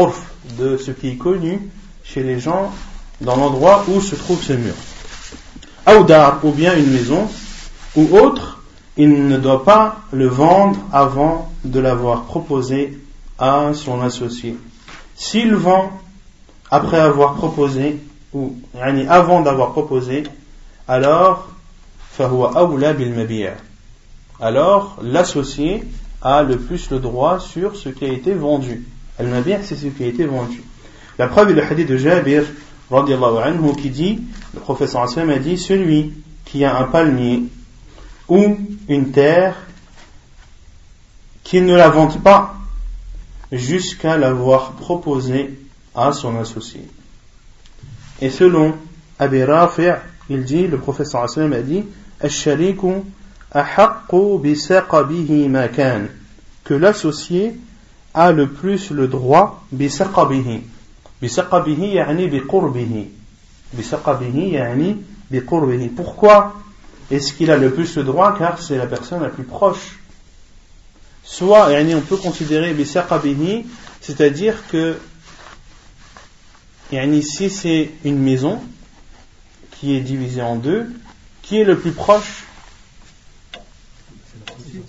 de ce qui est connu chez les gens dans l'endroit où se trouve ce mur. Aoudar, ou bien une maison, ou autre, il ne doit pas le vendre avant de l'avoir proposé à son associé. S'il vend après avoir proposé, ou avant d'avoir proposé, alors alors l'associé a le plus le droit sur ce qui a été vendu. Al-Mabir, c'est ce qui a été vendu. La preuve est le hadith de Jabir, anhu, qui dit, le professeur Hassan a dit, celui qui a un palmier ou une terre qu'il ne la vende pas jusqu'à l'avoir proposé à son associé. Et selon Abi Rafi' il dit, le professeur sallam a dit, que l'associé a le plus le droit بسقبه بسقبه يعني بقربه بسقبه يعني بقربه pourquoi est-ce qu'il a le plus le droit car c'est la personne la plus proche Soit, on peut considérer c'est-à-dire que si c'est une maison qui est divisée en deux, qui est le plus proche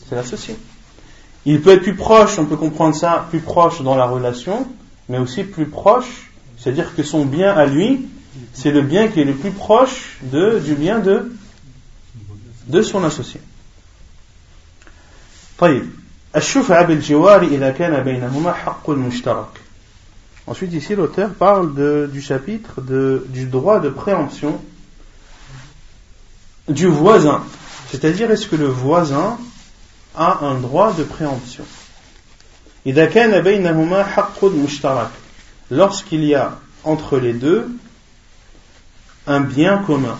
c'est l'associé. Il peut être plus proche, on peut comprendre ça, plus proche dans la relation, mais aussi plus proche, c'est-à-dire que son bien à lui, c'est le bien qui est le plus proche de, du bien de, de son associé. Ensuite ici l'auteur parle de, du chapitre de, du droit de préemption du voisin. C'est-à-dire est-ce que le voisin a un droit de préemption. Lorsqu'il y a entre les deux un bien commun.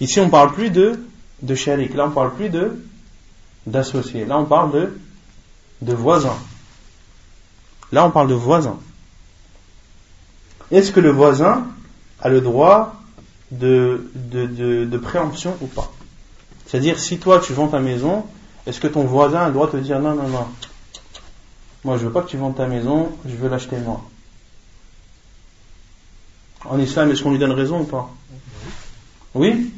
Ici, on ne parle plus de, de là, on ne parle plus de d'associé, là, on parle de, voisin. Là, on parle de voisin. Est-ce que le voisin a le droit de préemption ou pas? C'est-à-dire, si toi tu vends ta maison, est-ce que ton voisin a le droit de te dire non, non, non, moi je veux pas que tu vendes ta maison, je veux l'acheter moi. En islam, est-ce qu'on lui donne raison ou pas? Oui.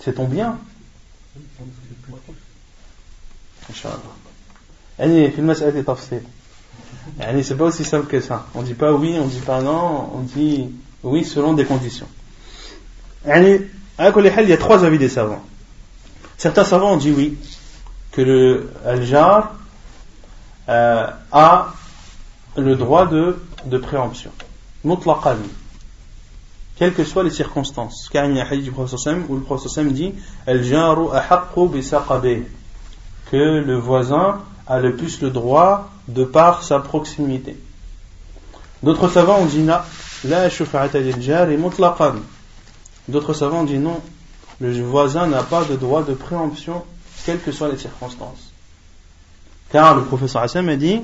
C'est ton bien. Inch'Allah. C'est pas aussi simple que ça. On dit pas oui, on dit pas non, on dit oui selon des conditions. Il y a trois avis des savants. Certains savants ont dit oui, que le al-jar euh, a le droit de, préemption. Mutlaqan. Quelles que soient les circonstances. Car il y a un hadith du professeur où le professeur dit Al-jaru bi que le voisin a le plus le droit de par sa proximité. D'autres savants ont dit la D'autres savants ont dit non, le voisin n'a pas de droit de préemption, quelles que soient les circonstances. Car le professeur Hassan a dit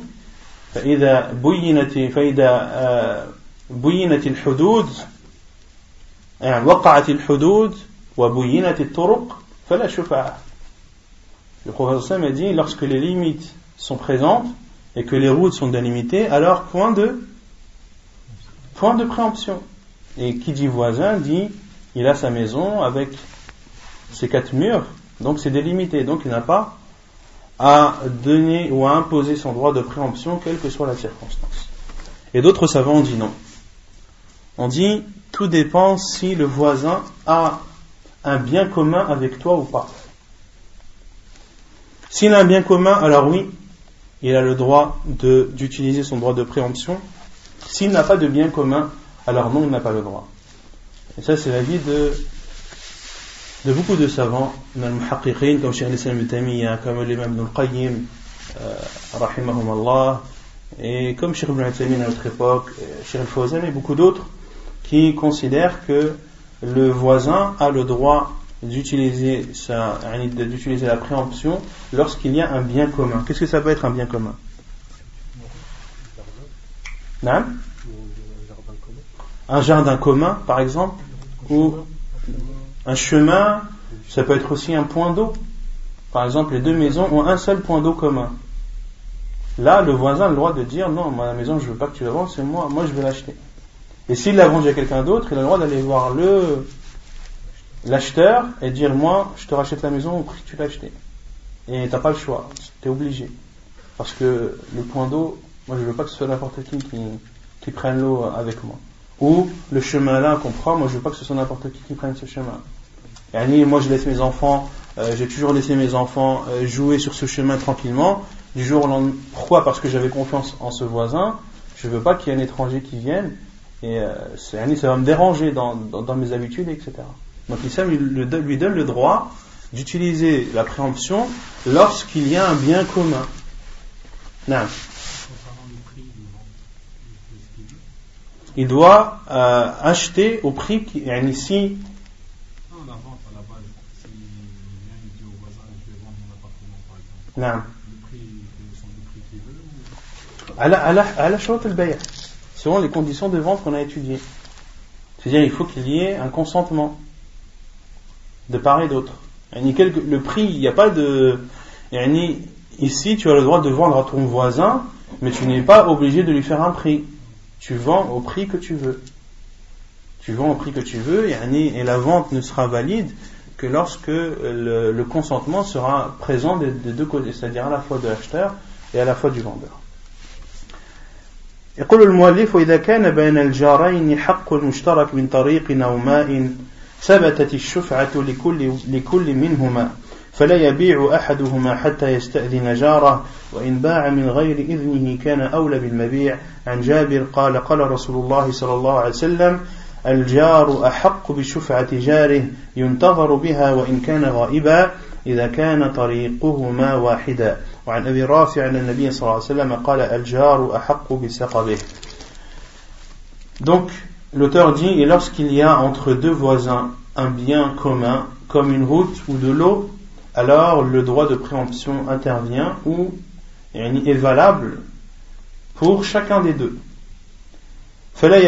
فإذا بينت فإذا بينت الحدود يعني وقعت الحدود وبينت الطرق فلا شفاعة le professeur Sam a dit lorsque les limites sont présentes et que les routes sont délimitées, alors point de point de préemption. Et qui dit voisin dit il a sa maison avec ses quatre murs, donc c'est délimité, donc il n'a pas à donner ou à imposer son droit de préemption, quelle que soit la circonstance. Et d'autres savants ont dit non. On dit tout dépend si le voisin a un bien commun avec toi ou pas. S'il a un bien commun, alors oui, il a le droit d'utiliser son droit de préemption. S'il n'a pas de bien commun, alors non, il n'a pas le droit. Et ça, c'est l'avis de, de beaucoup de savants, comme Cheikh Islam ibn comme l'imam ibn al-Qayyim, euh, rahimahum et comme Cheikh ibn al à notre époque, Cheikh al-Fawzan et beaucoup d'autres, qui considèrent que le voisin a le droit d'utiliser d'utiliser la préemption lorsqu'il y a un bien commun. Qu'est-ce que ça peut être un bien commun? Un jardin commun, par exemple, ou un chemin, ça peut être aussi un point d'eau. Par exemple, les deux maisons ont un seul point d'eau commun. Là, le voisin a le droit de dire non, ma maison, je veux pas que tu la vendes, c'est moi, moi je vais l'acheter. Et s'il la vend à quelqu'un d'autre, il a le droit d'aller voir l'acheteur et dire moi je te rachète la maison au prix que tu l'as acheté et t'as pas le choix tu es obligé parce que le point d'eau moi je veux pas que ce soit n'importe qui, qui prenne l'eau avec moi ou le chemin là qu'on prend. Moi je veux pas que ce soit n'importe qui qui prenne ce chemin. Et moi je laisse mes enfants euh, j'ai toujours laissé mes enfants euh, jouer sur ce chemin tranquillement. Du jour au lendemain pourquoi? Parce que j'avais confiance en ce voisin. Je veux pas qu'il y ait un étranger qui vienne. Et euh, ça va me déranger dans, dans, dans mes habitudes etc donc l'islam lui donne le droit d'utiliser la préemption lorsqu'il y a un bien commun. Non. Il doit euh, acheter au prix qui est ici. Non. À la, à la, à la selon les conditions de vente qu'on a étudiées. C'est-à-dire il faut qu'il y ait un consentement de part et d'autre. Le prix, il n'y a pas de. Ici, tu as le droit de vendre à ton voisin, mais tu n'es pas obligé de lui faire un prix Tu vends au prix que tu veux. Tu vends au prix que tu veux, et la vente ne sera valide que lorsque le, consentement sera présent des, deux côtés, c'est-à-dire à la fois de l'acheteur et à la fois du vendeur. يقول المؤلف إذا كان بين الجارين حق مشترك من طريق أو ماء ثبتت الشفعة لكل, لكل منهما فلا يبيع أحدهما حتى يستأذن جاره وإن باع من غير إذنه كان أولى بالمبيع. عن جابر قال قال رسول الله صلى الله عليه وسلم الجار أحق بشفعة جاره ينتظر بها وإن كان غائبا إذا كان طريقهما واحدا. وعن أبي رافع أن النبي صلى الله عليه وسلم قال الجار أحق بسقبه Donc, l'auteur dit, et lorsqu'il y a entre deux voisins un bien commun, comme une route ou de l'eau, alors le droit de préemption intervient ou est valable pour chacun des deux. L'un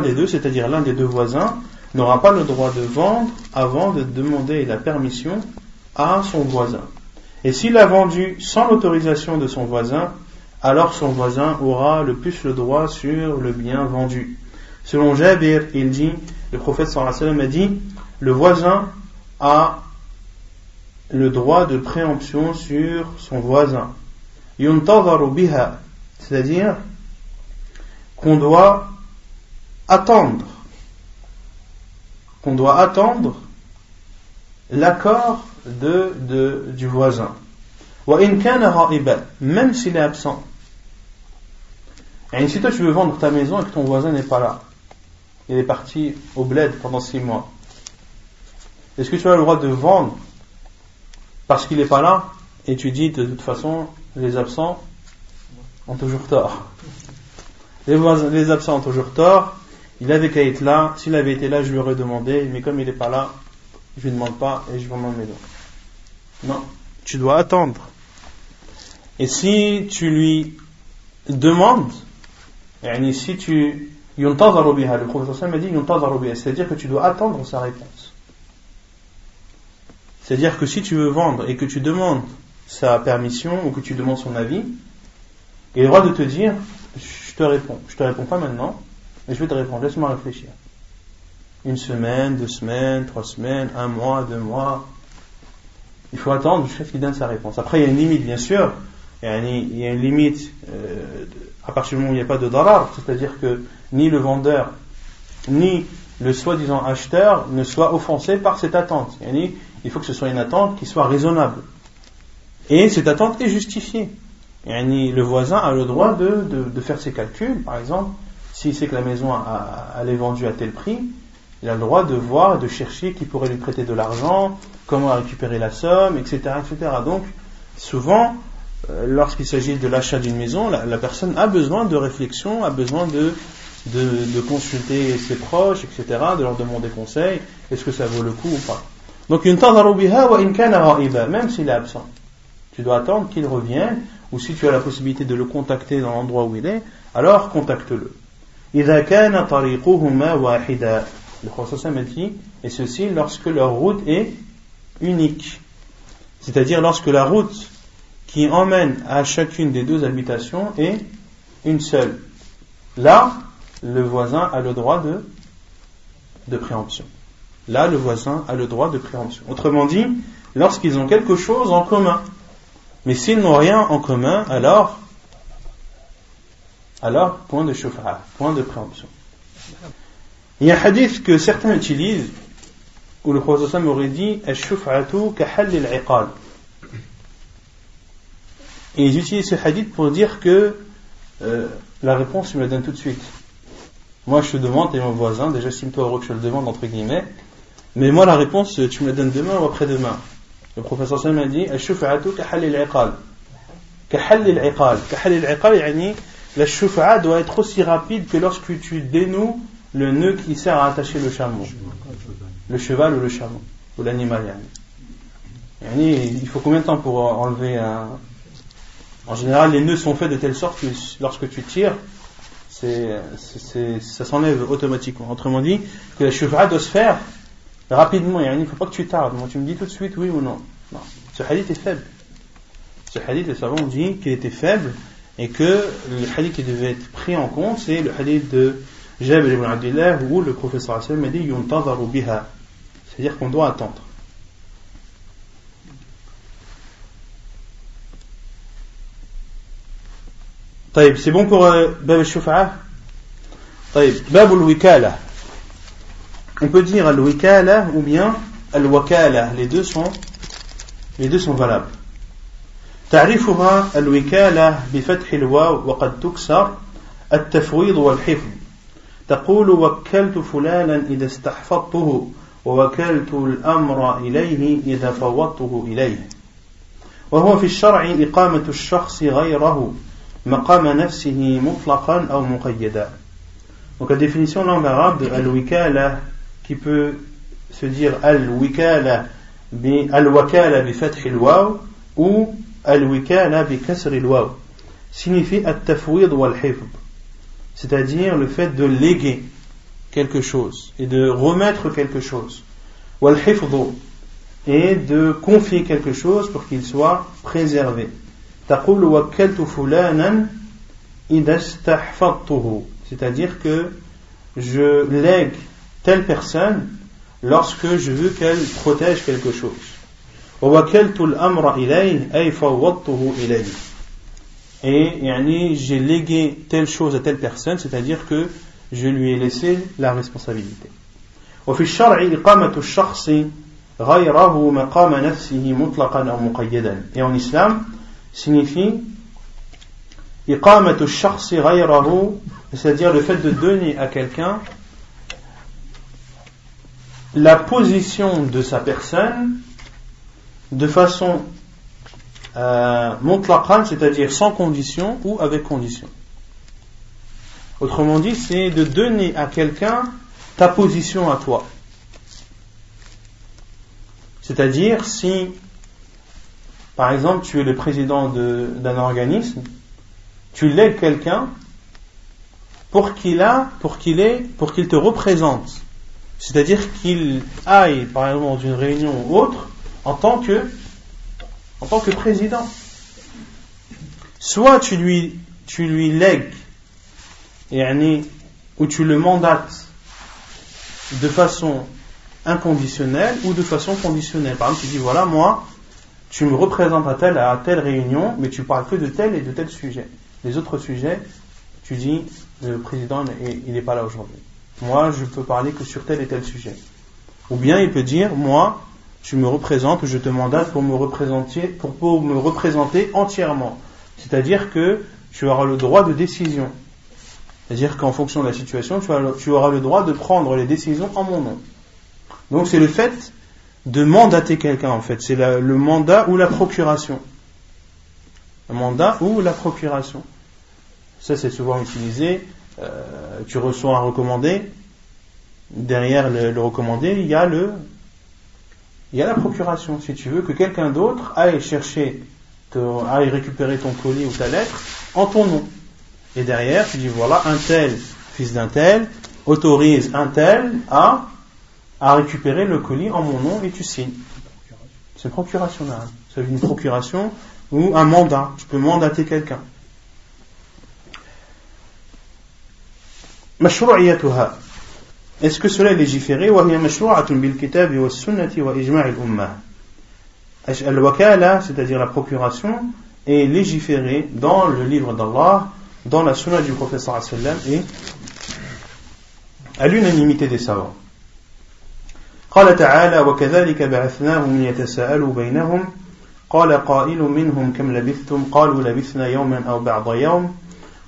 des deux, c'est-à-dire l'un des deux voisins, n'aura pas le droit de vendre avant de demander la permission à son voisin. Et s'il a vendu sans l'autorisation de son voisin, alors son voisin aura le plus le droit sur le bien vendu. Selon Jabir, il dit, le prophète sallallahu a dit, le voisin a le droit de préemption sur son voisin. c'est-à-dire qu'on doit attendre, qu'on doit attendre l'accord de, de, du voisin. Même s'il est absent. Et si toi tu veux vendre ta maison et que ton voisin n'est pas là, il est parti au bled pendant six mois, est-ce que tu as le droit de vendre parce qu'il n'est pas là et tu dis de toute façon les absents ont toujours tort. Les, absents ont toujours tort. Il avait qu'à être là. S'il avait été là je lui aurais demandé. Mais comme il n'est pas là je lui demande pas et je vends ma maison. Non. Tu dois attendre. Et si tu lui demandes et si tu le professeur m'a dit c'est-à-dire que tu dois attendre sa réponse c'est-à-dire que si tu veux vendre et que tu demandes sa permission ou que tu demandes son avis, il a le droit de te dire Je te réponds. Je te réponds pas maintenant, mais je vais te répondre. Laisse-moi réfléchir. Une semaine, deux semaines, trois semaines, un mois, deux mois. Il faut attendre jusqu'à ce qu'il donne sa réponse. Après, il y a une limite, bien sûr. Il y a une limite euh, à partir du moment où il n'y a pas de darar, c'est-à-dire que ni le vendeur, ni le soi-disant acheteur ne soient offensés par cette attente il faut que ce soit une attente qui soit raisonnable. Et cette attente est justifiée. le voisin a le droit de, faire ses calculs, par exemple, s'il sait que la maison a, est vendue à tel prix, il a le droit de voir, de chercher qui pourrait lui prêter de l'argent, comment récupérer la somme, etc. etc. Donc, souvent, euh, lorsqu'il s'agit de l'achat d'une maison, la, personne a besoin de réflexion, a besoin de, de, consulter ses proches, etc., de leur demander conseil, est-ce que ça vaut le coup ou pas. Donc, même s'il est absent. Tu dois attendre qu'il revienne, ou si tu as la possibilité de le contacter dans l'endroit où il est, alors contacte-le. Le Prophète dit, et ceci lorsque leur route est unique. C'est-à-dire lorsque la route qui emmène à chacune des deux habitations est une seule. Là, le voisin a le droit de, de préemption. Là, le voisin a le droit de préemption. Autrement dit, lorsqu'ils ont quelque chose en commun. Mais s'ils n'ont rien en commun, alors, alors, point de shuf'a, point de préemption. Il y a un hadith que certains utilisent, où le prophète aurait dit, Et ils utilisent ce hadith pour dire que euh, la réponse, je me la donne tout de suite. Moi, je te demande, et mon voisin, déjà, estime-toi heureux que je le demande, entre guillemets, mais moi, la réponse, tu me la donnes demain ou après-demain. Le professeur Sam a dit الشفعة كحل العقال كحل العقال كحل العقال يعني la shufa'a doit être aussi rapide que lorsque tu dénoues le nœud qui sert à attacher le chameau le cheval ou le chameau ou l'animal yani. il faut combien de temps pour enlever un en général les nœuds sont faits de telle sorte que lorsque tu tires c'est, ça s'enlève automatiquement autrement dit que la shufa'a doit se faire rapidement, il ne faut pas que tu tardes. Moi, tu me dis tout de suite oui ou non. Ce hadith est faible. Ce hadith, les savants ont dit qu'il était faible et que le hadith qui devait être pris en compte, c'est le hadith de Jabir ibn Abdullah où le professeur Hassan m'a dit yuntadaru biha. C'est-à-dire qu'on doit attendre. c'est bon pour euh, Bab al-Shufa'a? Bab al-Wikala on peut dire al-wikala ou bien al-wakala. Les deux sont, les deux sont valables. تعرفها الوكالة بفتح الواو وقد تكسر التفويض والحفظ تقول وكلت فلانا إذا استحفظته ووكلت الأمر إليه إذا فوضته إليه وهو في الشرع إقامة الشخص غيره مقام نفسه مطلقا أو مقيدا Donc la al-wikala qui peut se dire al-wikala bi al-wakala bi fath al-waw ou al-wikala bi kasr al-waw signifie at-tafwid wal hifd c'est-à-dire le fait de léguer quelque chose et de remettre quelque chose wal hifd et de confier quelque chose pour qu'il soit préservé تقول وكلت فلانا إذا استحفظته c'est-à-dire que je lègue telle personne lorsque je veux qu'elle protège quelque chose. Et j'ai légué telle chose à telle personne, c'est-à-dire que je lui ai laissé la responsabilité. وفي الشرع إقامة الشخص غيره مقام نفسه مطلقا أو مقيدا. Et en islam, signifie إقامة الشخص غيره c'est-à-dire le fait de donner à quelqu'un la position de sa personne de façon euh, c'est-à-dire sans condition ou avec condition. Autrement dit, c'est de donner à quelqu'un ta position à toi. C'est-à-dire si, par exemple, tu es le président d'un organisme, tu lègues quelqu'un pour qu'il a, pour qu'il ait, pour qu'il te représente. C'est-à-dire qu'il aille, par exemple, dans une réunion ou autre, en tant que, en tant que président. Soit tu lui, tu lui lègues, ou tu le mandates de façon inconditionnelle ou de façon conditionnelle. Par exemple, tu dis voilà, moi, tu me représentes à telle, à telle réunion, mais tu parles que de tel et de tel sujet. Les autres sujets, tu dis le président il n'est pas là aujourd'hui. Moi, je peux parler que sur tel et tel sujet. Ou bien il peut dire, moi, tu me représentes, je te mandate pour me représenter, pour, me représenter entièrement. C'est-à-dire que tu auras le droit de décision. C'est-à-dire qu'en fonction de la situation, tu, auras le droit de prendre les décisions en mon nom. Donc c'est le fait de mandater quelqu'un en fait. C'est le mandat ou la procuration. Le mandat ou la procuration. Ça, c'est souvent utilisé. Euh, tu reçois un recommandé. Derrière le, recommandé, il y a le, il y a la procuration. Si tu veux que quelqu'un d'autre aille chercher, aille récupérer ton colis ou ta lettre en ton nom. Et derrière, tu dis voilà, un tel, fils d'un tel, autorise un tel à, à récupérer le colis en mon nom et tu signes. C'est procuration là. C'est une procuration ou un mandat. Tu peux mandater quelqu'un. مشروعيتها Est-ce que cela est légiféré وهي مشروعة بالكتاب والسنة وإجماع الأمة Al-Wakala, c'est-à-dire la procuration, est légiférée dans le livre d'Allah, dans la sunna du prophète sallam et à l'unanimité des savants. قال تعالى وكذلك بعثناهم ليتساءلوا بينهم قال قائل منهم كم لبثتم قالوا لبثنا يوما أو بعض يوم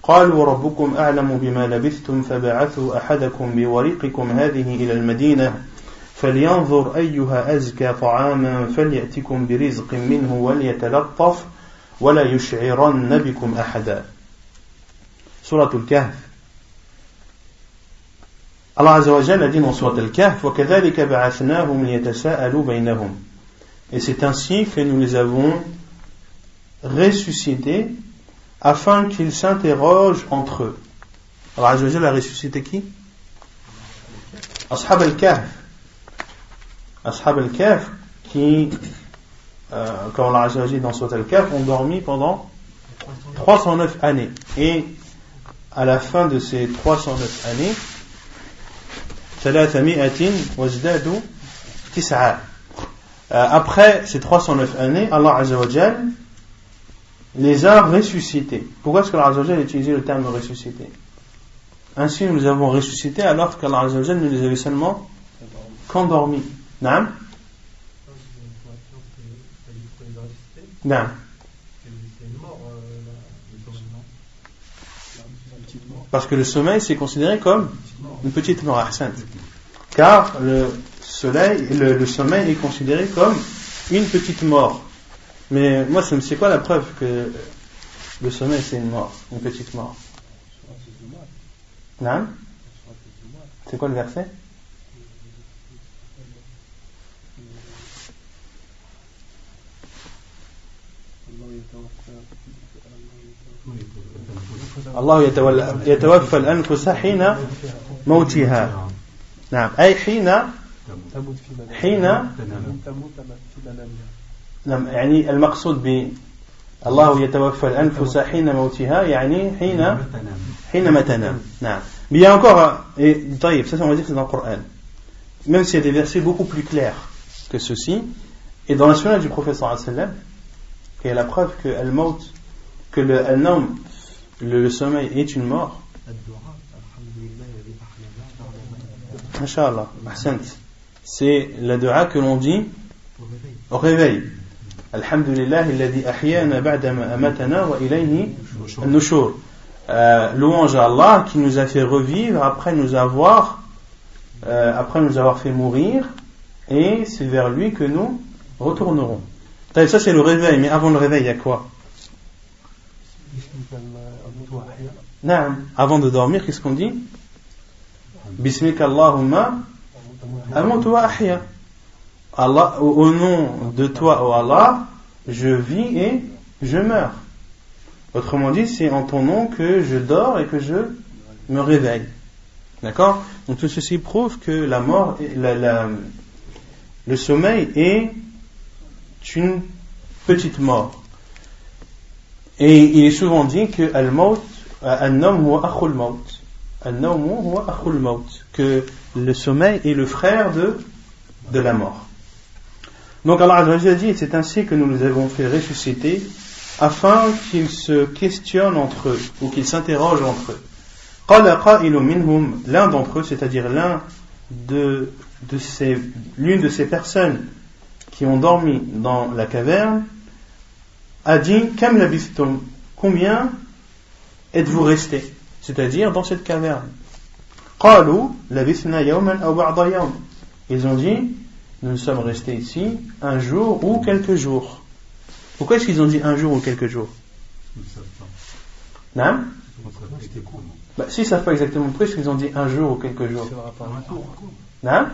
قالوا ربكم أعلم بما لبثتم فبعثوا أحدكم بوريقكم هذه إلى المدينة فلينظر أيها أزكى طعاما فليأتكم برزق منه وليتلطف ولا يشعرن بكم أحدا. سورة الكهف. الله عز وجل dans Surat Al-Kahf وَكَذَلِكَ بَعَثْنَاهُمْ لِيَتَسَاءَلُوا بَيْنَهُمْ. Et c'est ainsi que nous les avons ressuscités afin qu'ils s'interrogent entre eux. Azzawajal a ressuscité qui? Ashab al-Kahf. Ashab al-Kahf qui, euh, comme Allah dit dans Surat al-Kahf, ont dormi pendant 309 années. Et à la fin de ces 309 années, euh, après ces 309 années, Allah Azzawajal les a ressuscités. Pourquoi est-ce que Allah a utilisé le terme ressuscité? Ainsi, nous les avons ressuscités alors qu'Allah nous les avait seulement qu'endormis. Non Non. Parce que le sommeil, c'est considéré comme une petite mort, car le, soleil, le sommeil est considéré comme une petite mort. Mais moi, c'est quoi la preuve que le sommeil, c'est une mort, une petite mort Non C'est quoi le verset الله يتوفى الأنفس حين موتها نعم أي حين حين يعني المقصود ب الله يتوفى الأنفس حين موتها يعني حين حينما تنام نعم mais il y a encore et طيب ça on va dire que c'est dans le Coran même s'il y a des versets beaucoup plus clairs que ceci et dans la sunna du prophète sallallahu alayhi wa sallam il y a la preuve que al-maut que le al-nawm le, le sommeil est une mort Inch'Allah, c'est la dua que l'on dit au réveil. Alhamdulillah, alladhi ahyana ba'dama amatana wa ilayhi nushur. Euh, louange à Allah qui nous a fait revivre après nous avoir euh, après nous avoir fait mourir et c'est vers lui que nous retournerons. Ça c'est le réveil, mais avant le réveil il y a quoi? Avant de dormir, qu'est-ce qu'on dit? Bismika Allahumma. Allah, au nom de toi, oh Allah, je vis et je meurs. Autrement dit, c'est en ton nom que je dors et que je me réveille. D'accord? Donc tout ceci prouve que la mort, le sommeil est une petite mort. Et il est souvent dit que al-maut, maut. Que le sommeil est le frère de la mort. Donc Allah a dit, c'est ainsi que nous les avons fait ressusciter afin qu'ils se questionnent entre eux ou qu'ils s'interrogent entre eux. L'un d'entre eux, c'est-à-dire l'un de, ces, l'une de ces personnes qui ont dormi dans la caverne, a dit Kam Combien êtes-vous restés C'est-à-dire dans cette caverne? Ils ont dit nous sommes restés ici un jour ou quelques jours. Pourquoi est-ce qu'ils ont dit un jour ou quelques jours Non bah, S'ils ne savent pas exactement pourquoi est-ce qu'ils ont dit un jour ou quelques jours Non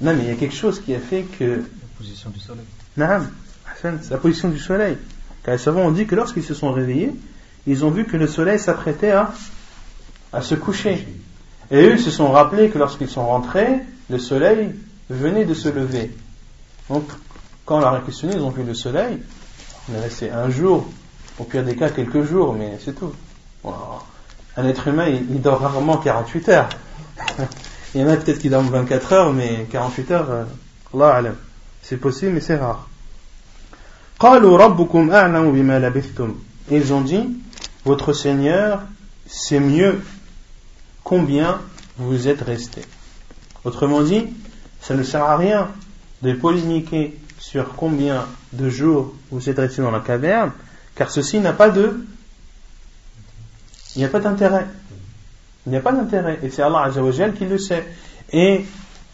Non, mais il y a quelque chose qui a fait que. La position du soleil. Non, c'est la position du soleil. Car les savants ont dit que lorsqu'ils se sont réveillés, ils ont vu que le soleil s'apprêtait à, à se coucher. Et eux se sont rappelés que lorsqu'ils sont rentrés, le soleil venait de se lever. Donc, quand on leur a questionné, ils ont vu le soleil. On est resté un jour, au pire des cas quelques jours, mais c'est tout. Un être humain, il, dort rarement 48 heures. il y en a peut-être qui dorment 24 heures, mais 48 heures, euh, Allah. C'est possible, mais c'est rare. Ils ont dit, votre Seigneur, c'est mieux combien vous êtes restés. Autrement dit, ça ne sert à rien de polémiquer sur combien de jours vous êtes resté dans la caverne, car ceci n'a pas de. Il n'y a pas d'intérêt. Il n'y a pas d'intérêt. Et c'est Allah Azzawajal qui le sait. Et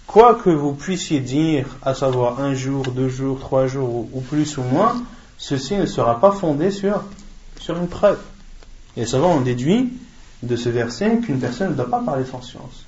quoi que vous puissiez dire, à savoir un jour, deux jours, trois jours ou, plus ou moins, ceci ne sera pas fondé sur, sur une preuve. Et les savants ont déduit de ce verset qu'une personne ne doit pas parler sans science.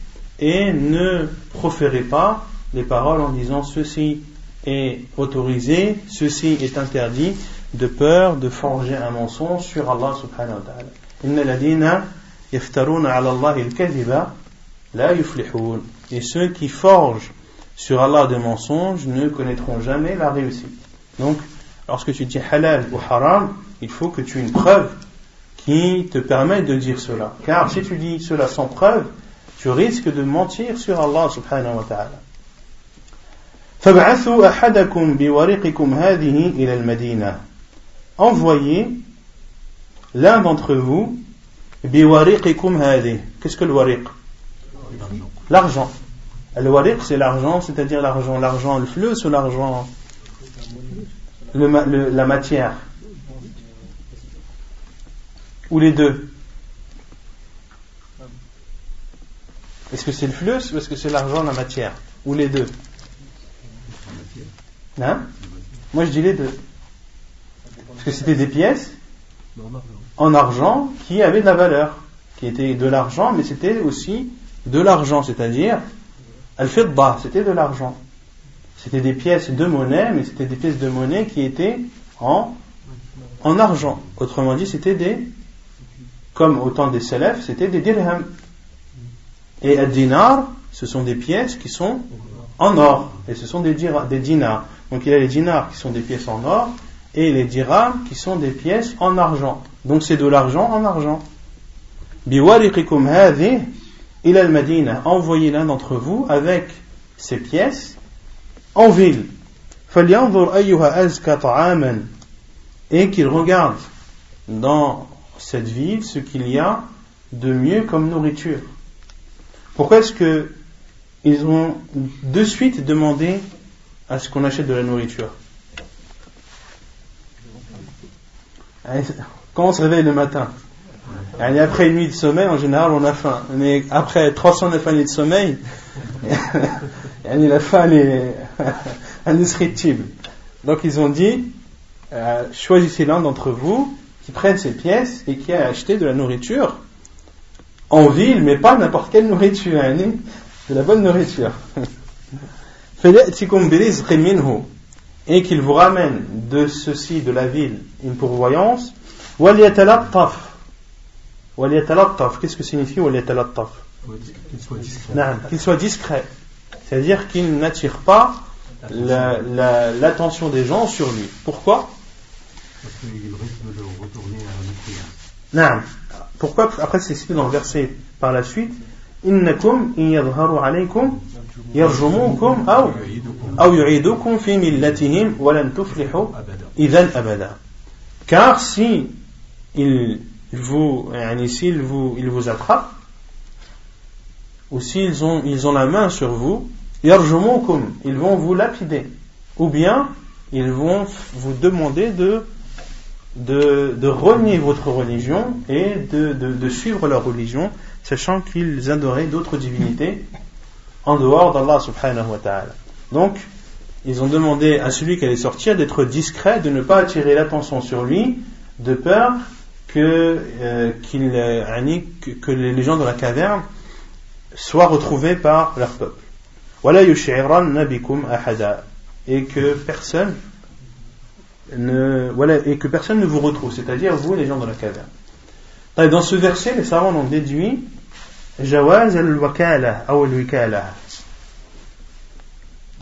et ne proférez pas les paroles en disant ceci est autorisé, ceci est interdit, de peur de forger un mensonge sur Allah subhanahu wa ta'ala. Et ceux qui forgent sur Allah des mensonges ne connaîtront jamais la réussite. Donc, lorsque tu dis halal ou haram, il faut que tu aies une preuve qui te permette de dire cela. Car si tu dis cela sans preuve, tu risques de mentir sur Allah subhanahu wa ta'ala. فابعثوا أحدكم بورقكم هذه إلى المدينة Envoyez l'un d'entre vous بورقكم هذه Qu'est-ce que le wariq L'argent. Le wariq c'est l'argent, c'est-à-dire l'argent, l'argent, le fleu ou l'argent, le, le, la matière ou les deux Est-ce que c'est le flux ou est-ce que c'est l'argent, la matière Ou les deux Hein Moi je dis les deux. Parce que c'était des pièces en argent qui avaient de la valeur, qui étaient de l'argent, mais c'était aussi de l'argent, c'est-à-dire al-fidda, c'était de l'argent. C'était des pièces de monnaie, mais c'était des pièces de monnaie qui étaient en, en argent. Autrement dit, c'était des, comme au temps des salafs, c'était des dirhams. Et ad dinar, ce sont des pièces qui sont en or, et ce sont des, des dinars. Donc il y a les dinars qui sont des pièces en or, et les dirhams qui sont des pièces en argent. Donc c'est de l'argent en argent. Biwariqikum hadhi ila al-Madina. Envoyez l'un d'entre vous avec ces pièces en ville. Et qu'il regarde dans cette ville ce qu'il y a de mieux comme nourriture. Pourquoi est-ce que ils ont de suite demandé à ce qu'on achète de la nourriture? Quand on se réveille le matin, après une nuit de sommeil, en général, on a faim. Mais après 309 années de sommeil, la faim est indescriptible. Donc ils ont dit, euh, choisissez l'un d'entre vous qui prenne ces pièces et qui a acheté de la nourriture en ville, mais pas n'importe quelle nourriture, hein, de la bonne nourriture. et qu'il vous ramène de ceci, de la ville, une pourvoyance. Qu'est-ce que signifie Qu'il soit discret. C'est-à-dire qu'il n'attire pas l'attention des gens sur lui. Pourquoi? Parce qu'il risque de retourner à la. Pourquoi Après, c'est cité dans le verset par la suite. إنكم إن يظهروا عليكم يرجموكم أو أو يعيدوكم في ملتهم ولن تفلحوا إذا أبدا. Car si ils vous, s'ils vous, ils vous attrapent, ou s'ils ont, ils ont la main sur vous, yarjumukum, ils vont vous lapider. Ou bien, ils vont vous demander de, de, de renier votre religion et de, de, suivre leur religion, sachant qu'ils adoraient d'autres divinités en dehors d'Allah subhanahu wa ta'ala. Donc, ils ont demandé à celui qui allait sortir d'être discret, de ne pas attirer l'attention sur lui, de peur que, euh, euh que les gens de la caverne soient retrouvés par leur peuple. Et que personne ne, voilà, et que personne ne vous retrouve, c'est-à-dire vous, les gens de la caverne. Dans ce verset, les savants ont déduit Jawaz al-wakala ou al-wikala.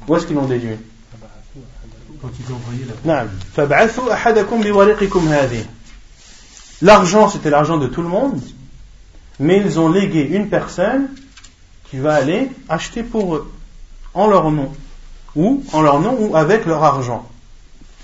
Où est-ce qu'ils l'ont déduit Quand ils ont envoyé la. L'argent, c'était l'argent de tout le monde, mais ils ont légué une personne qui va aller acheter pour eux, en leur nom, ou en leur nom ou avec leur argent.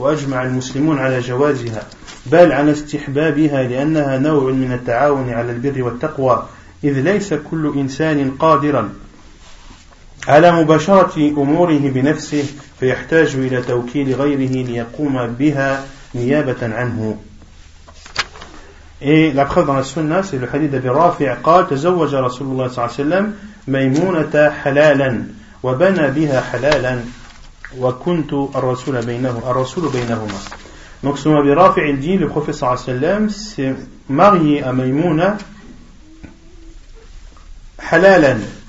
وأجمع المسلمون على جوازها بل على استحبابها لأنها نوع من التعاون على البر والتقوى إذ ليس كل إنسان قادرا على مباشرة أموره بنفسه فيحتاج إلى توكيل غيره ليقوم بها نيابة عنه. Et la preuve dans la sunna, c'est le hadith d'Abi Rafi' قال تزوج رسول الله صلى الله عليه وسلم ميمونة حلالا وبنى بها حلالا. wa kuntu ar-rasul baynahuma. Donc son Abi Rafi, il dit, le professeur sallam s'est marié à Maïmouna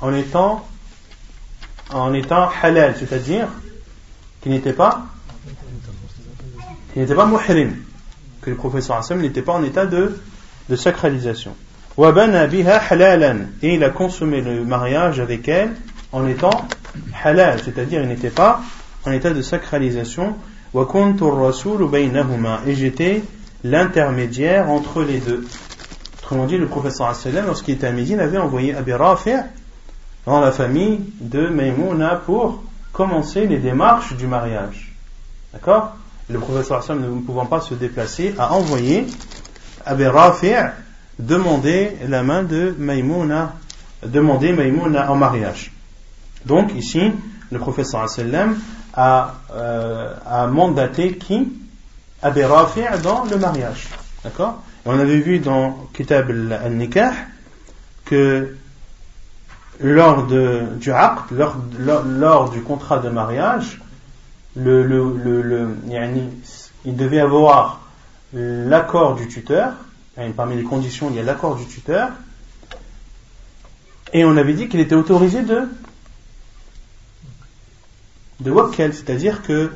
en étant, en étant halal, c'est-à-dire qu'il n'était pas, qu'il n'était pas muhrim, que le professeur sallam n'était pas en état de, de sacralisation. Et il a consommé le mariage avec elle en étant halal, c'est-à-dire il n'était pas en état de sacralisation. Et j'étais l'intermédiaire entre les deux. Autrement dit, le professeur lorsqu'il était à Médine, avait envoyé Abi Rafi' dans la famille de Maïmouna pour commencer les démarches du mariage. D'accord? Le professeur ne pouvant pas se déplacer, a envoyé Abi Rafi' demander la main de Maïmouna, demander Maïmouna en mariage. Donc ici, le professeur sallam a, euh, a mandaté qui? Abi Rafi' dans le mariage. D'accord? On avait vu dans Kitab al-Nikah que lors de, du aqd, lors, lors, du contrat de mariage, le, le, le, il devait avoir l'accord du tuteur, parmi les conditions il y a l'accord du tuteur, et on avait dit qu'il était autorisé de de wakkel, c'est-à-dire que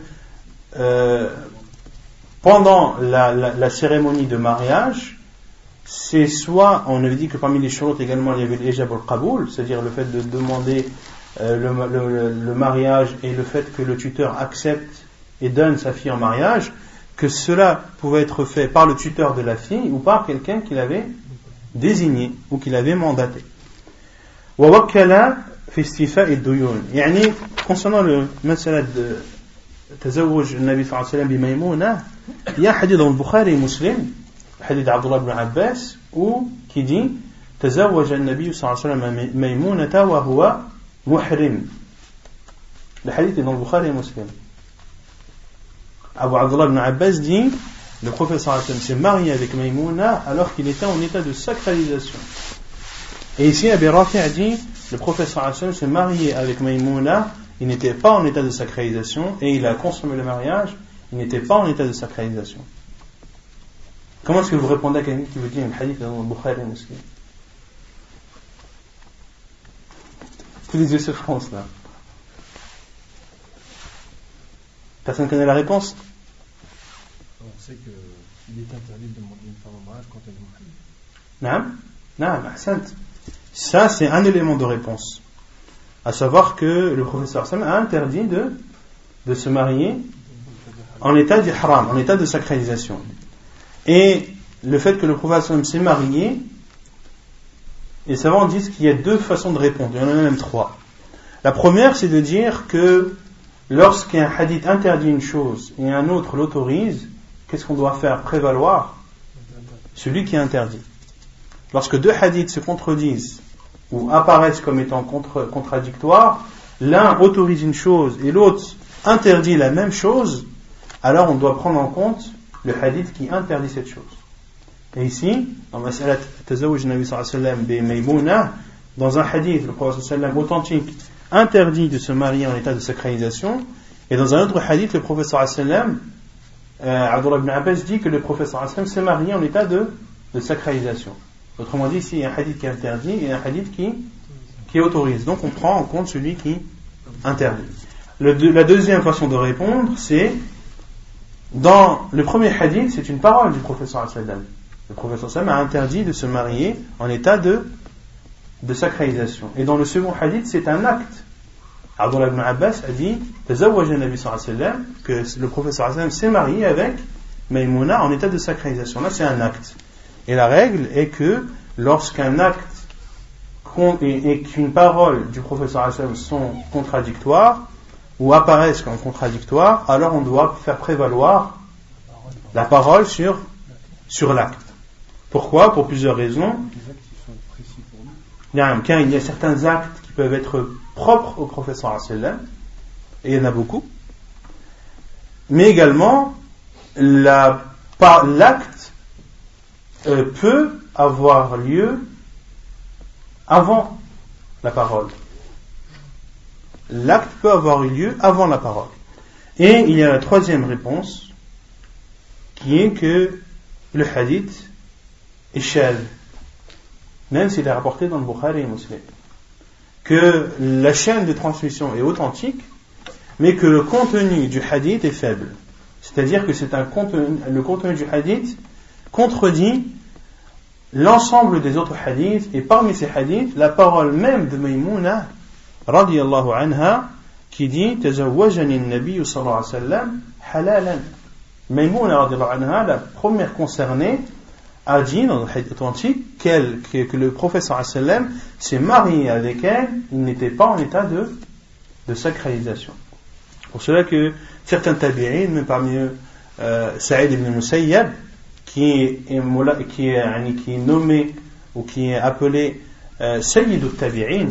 euh, pendant la, la, cérémonie de mariage, c'est soit, on avait dit que parmi les choses également il y avait l'ejab al-qaboul, c'est-à-dire le fait de demander euh, le, le, mariage et le fait que le tuteur accepte et donne sa fille en mariage, que cela pouvait être fait par le tuteur de la fille ou par quelqu'un qu'il avait désigné ou qu'il avait mandaté. في استيفاء الديون يعني Concernant le masala de tazawuj Nabi sallam bi Maïmouna, il y a un hadith dans le Bukhari et Muslim, le hadith d'Abdullah ibn Abbas, où, qui dit تزوج النبي صلى الله عليه وسلم ميمونة وهو محرم الحديث dans Bukhari et Muslim Abu Abdullah ibn Abbas dit le prophète صلى الله عليه وسلم s'est marié avec Maïmouna alors qu'il était en état de sacralisation et ici Abi Rafi a dit le prophète صلى الله عليه وسلم s'est marié avec Maïmouna il n'était pas en état de sacralisation et il a consommé le mariage, il n'était pas en état de sacralisation. Comment est-ce que vous répondez à quelqu'un qui vous dit un hadith dans le Bukhari Muslim? Tous les yeux se froncent là? Personne ne connaît la réponse? On sait qu'il est interdit de demander une femme en mariage quand elle est mariée. Non, non, Ça, c'est un élément de réponse. À savoir que le professeur Sam a interdit de, de se marier en état d'ihram, en état de sacralisation. Et le fait que le professeur s'est marié, les savants disent qu'il y a deux façons de répondre, il y en a même trois. La première, c'est de dire que lorsqu'un hadith interdit une chose et un autre l'autorise, qu'est-ce qu'on doit faire prévaloir? Celui qui interdit. Lorsque deux hadiths se contredisent ou apparaissent comme étant contradictoires, l'un autorise une chose et l'autre interdit la même chose, alors on doit prendre en compte le hadith qui interdit cette chose. Et ici, dans dans un hadith, le prophète authentique interdit de se marier en état de sacralisation. Et dans un autre hadith, le sallam, euh, Abdullah ibn Abbas dit que le sallam s'est marié en état de, de sacralisation. Autrement dit, ici, il y a un hadith qui interdit et un hadith qui, qui autorise. Donc on prend en compte celui qui interdit. La deuxième façon de répondre, c'est dans le premier hadith, c'est une parole du professeur sallam. Le professeur sallam a interdit de se marier en état de de sacralisation. Et dans le second hadith, c'est un acte. Abdullah ibn Abbas a dit que le professeur s'est marié avec Maïmouna en état de sacralisation. Là, c'est un acte. Et la règle est que lorsqu'un acte et qu'une parole du professeur sont contradictoires ou apparaissent comme contradictoires, alors on doit faire prévaloir la parole sur, l'acte. Pourquoi? Pour plusieurs raisons. Il y a certains actes qui peuvent être propres au professeur et il y en a beaucoup, mais également l'acte peut avoir lieu avant la parole. L'acte peut avoir eu lieu avant la parole. Et il y a la troisième réponse, qui est que le hadith est chal même s'il est rapporté dans le Bukhari et Muslim, que la chaîne de transmission est authentique, mais que le contenu du hadith est faible. C'est-à-dire que c'est un le contenu du hadith contredit l'ensemble des autres hadiths, et parmi ces hadiths, la parole même de Maïmouna, anha, qui dit Tazawwajani nabi sallallahu alayhi wa sallam halalan. Maïmouna, radiallahu anha, la première concernée, a dit dans le hadith authentique qu'elle, que, que le professeur sallam s'est marié avec elle, il n'était pas en état de, de sacralisation. Pour cela que certains tabi'in, même parmi eux euh, Saïd ibn Musayyab, qui est, qui, est, qui est nommé ou qui est appelé euh, Sayyid al-Tabi'in,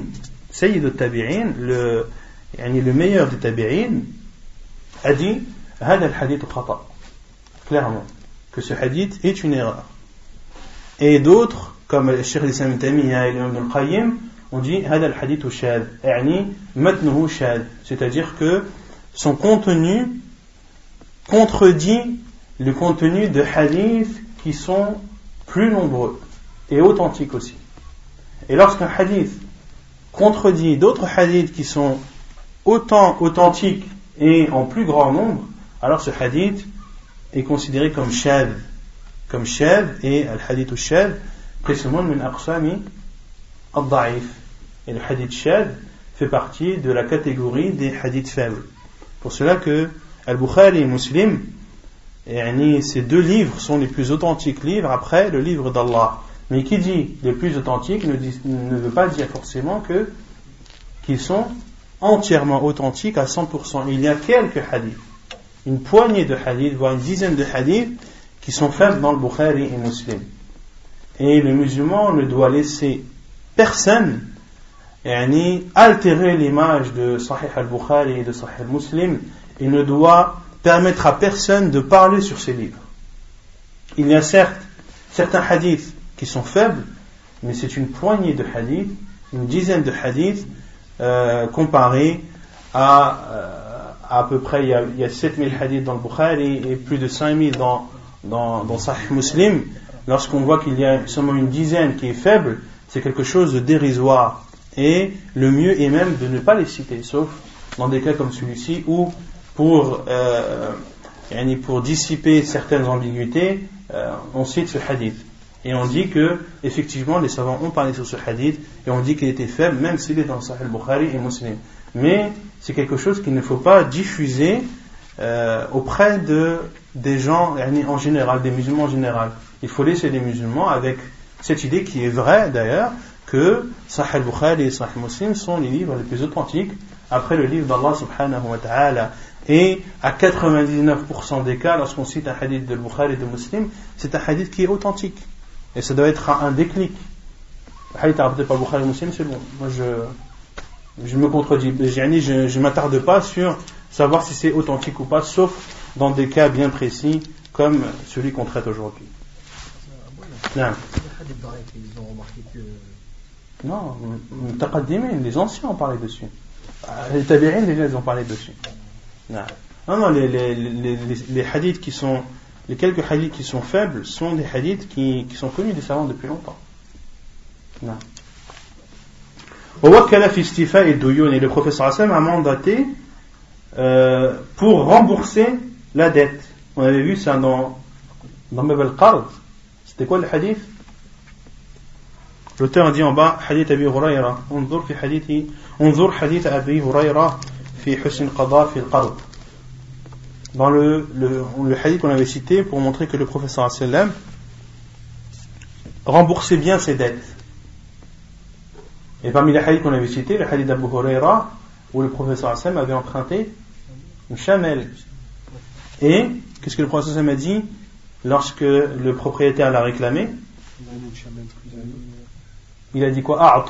Sayyid al-Tabi'in, le, le meilleur des tabi'in, a dit هذا الحديث خطأ clairement que ce hadith est une erreur et d'autres comme le Cheikh l'Islam Tamiya et l'Imam al-Qayyim on dit هذا الحديث شاذ يعني متنه شاذ c'est-à-dire que son contenu contredit le contenu de hadiths qui sont plus nombreux et authentiques aussi. Et lorsqu'un hadith contredit d'autres hadiths qui sont autant authentiques et en plus grand nombre, alors ce hadith est considéré comme shad, comme shad et al hadith ou shad, min aqsami al-da'if. Et le hadith shad fait partie de la catégorie des hadiths faibles. Pour cela que Al-Bukhari et Muslim, ces deux livres sont les plus authentiques livres après le livre d'Allah. Mais qui dit les plus authentiques ne, ne veut pas dire forcément que qu'ils sont entièrement authentiques à 100%. Il y a quelques hadiths, une poignée de hadiths, voire une dizaine de hadiths qui sont faits dans le Bukhari et Muslim. Et le musulman ne doit laisser personne altérer l'image de Sahih al-Bukhari et de Sahih al-Muslim et ne doit permettre à personne de parler sur ces livres. Il y a certes certains hadiths qui sont faibles, mais c'est une poignée de hadiths, une dizaine de hadiths, euh, comparés à euh, à peu près, il y, a, il y a 7000 hadiths dans le Bukhari et plus de 5000 dans, dans, dans Sahih Muslim. Lorsqu'on voit qu'il y a seulement une dizaine qui est faible, c'est quelque chose de dérisoire. Et le mieux est même de ne pas les citer, sauf dans des cas comme celui-ci où pour, euh, pour dissiper certaines ambiguïtés, euh, on cite ce hadith. Et on dit que, effectivement, les savants ont parlé sur ce hadith, et on dit qu'il était faible, même s'il est dans Sahih Bukhari et Muslim. Mais c'est quelque chose qu'il ne faut pas diffuser euh, auprès de, des gens en général, des musulmans en général. Il faut laisser les musulmans avec cette idée qui est vraie d'ailleurs, que Sahih Bukhari et Sahih Muslim sont les livres les plus authentiques après le livre d'Allah subhanahu wa ta'ala. Et à 99% des cas, lorsqu'on cite un hadith de Bukhari et de Muslim, c'est un hadith qui est authentique. Et ça doit être un déclic. Le hadith rapporté par Bukhari et Muslim, c'est bon. Moi, je, me contredis. Je ne m'attarde pas sur savoir si c'est authentique ou pas, sauf dans des cas bien précis, comme celui qu'on traite aujourd'hui. Non. Non, les anciens ont parlé dessus. Les tabi'in, déjà, ils ont parlé dessus. Non, non, les, les, les, hadiths qui sont, les quelques hadiths qui sont faibles sont des hadiths qui, qui sont connus des savants depuis longtemps. Non. Et le professeur Hassan a mandaté euh, pour rembourser la dette. On avait vu ça dans, dans al C'était quoi le hadith? L'auteur dit en bas, hadith Abi Huraira. Onzur hadith Abi Huraira. Dans le, hadith qu'on avait cité pour montrer que le professeur sallam remboursait bien ses dettes. Et parmi les hadiths qu'on avait cités, le hadith d'Abu Huraira, où le professeur sallam avait emprunté une chamelle. Et, qu'est-ce que le professeur sallam a dit lorsque le propriétaire l'a réclamé? Il a dit quoi?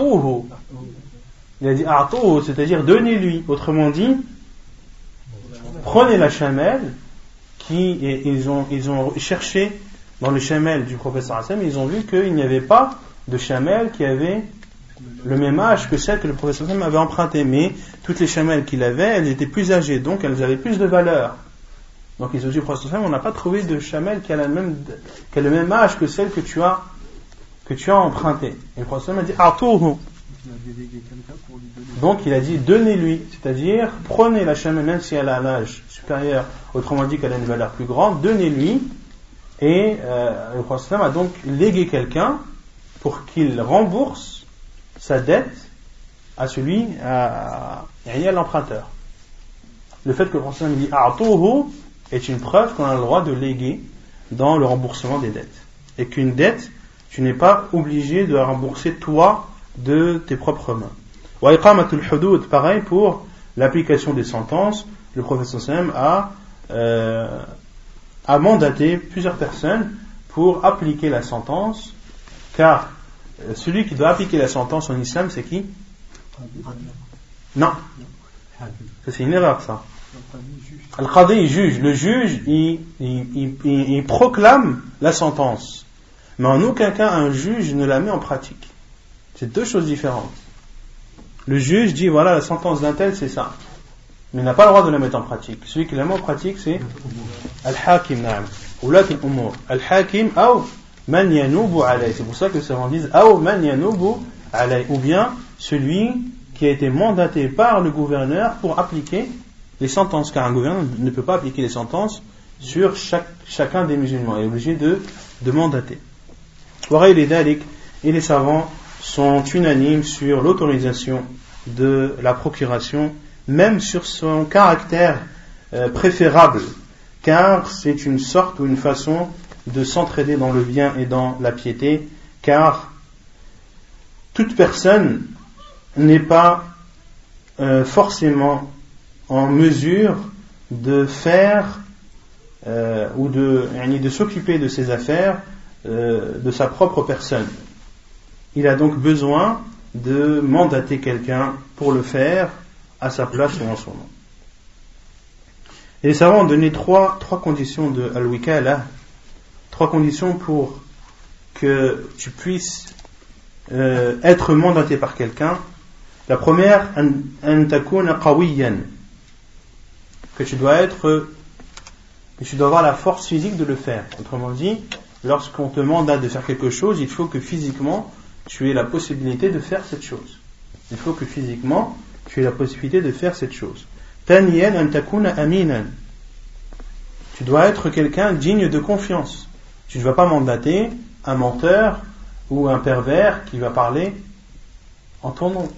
Il a dit A'touhu, c'est-à-dire donnez-lui. Autrement dit, prenez la chamelle qui, ils, ont, ils ont cherché dans le chamelle du professeur Hassan, ils ont vu qu'il n'y avait pas de chamelle qui avait le même âge que celle que le professeur Hassan avait empruntée. Mais toutes les chamelles qu'il avait, elles étaient plus âgées, donc elles avaient plus de valeur. Donc ils ont dit au professeur on n'a pas trouvé de chamelle qui a, même, qui le même âge que celle que tu as que tu as emprunté. Et le prophète a dit Atourhu. Donc il a dit donnez-lui, c'est-à-dire prenez la chamelle même si elle a un âge supérieur, autrement dit qu'elle a une valeur plus grande, donnez-lui. Et euh, le prophète a donc légué quelqu'un pour qu'il rembourse sa dette à celui, à, l'emprunteur. Le fait que le prophète dit Atourhu est une preuve qu'on a le droit de léguer dans le remboursement des dettes. et qu'une dette, tu n'es pas obligé de la rembourser toi de tes propres mains. Wa iqamatul hudud, pareil pour l'application des sentences, le professeur Sam a, euh, a mandaté plusieurs personnes pour appliquer la sentence, car euh, celui qui doit appliquer la sentence en islam, c'est qui? Non. C'est une erreur, ça. Al-Qadi juge. Le juge, il, il, il, il proclame la sentence. Mais en aucun cas, un juge ne la met en pratique. C'est deux choses différentes. Le juge dit, voilà, la sentence d'un tel, c'est ça. Mais il n'a pas le droit de la mettre en pratique. Celui qui la met en pratique, c'est Al-Hakim, na'am. Oulat al-Umur. Al-Hakim, ou man yanubu alay. C'est pour ça que les savants disent, ou man yanubu alay. Ou bien, celui qui a été mandaté par le gouverneur pour appliquer les sentences. Car un gouverneur ne peut pas appliquer les sentences sur chaque, chacun des musulmans. Il est obligé de, de mandater. Et les savants sont unanimes sur l'autorisation de la procuration, même sur son caractère euh, préférable, car c'est une sorte ou une façon de s'entraider dans le bien et dans la piété, car toute personne n'est pas euh, forcément en mesure de faire euh, ou de, de s'occuper de ses affaires de sa propre personne il a donc besoin de mandater quelqu'un pour le faire à sa place ou en son nom. Et les savants ont donné trois, trois conditions de al-wikala, trois conditions pour que tu puisses euh, être mandaté par quelqu'un. La première, que tu dois être, que tu dois avoir la force physique de le faire. Autrement dit, lorsqu'on te mandate de faire quelque chose, il faut que physiquement tu aies la possibilité de faire cette chose. Il faut que physiquement, tu aies la possibilité de faire cette chose. Tu dois être quelqu'un digne de confiance. Tu ne vas pas mandater un menteur ou un pervers qui va parler en ton nom.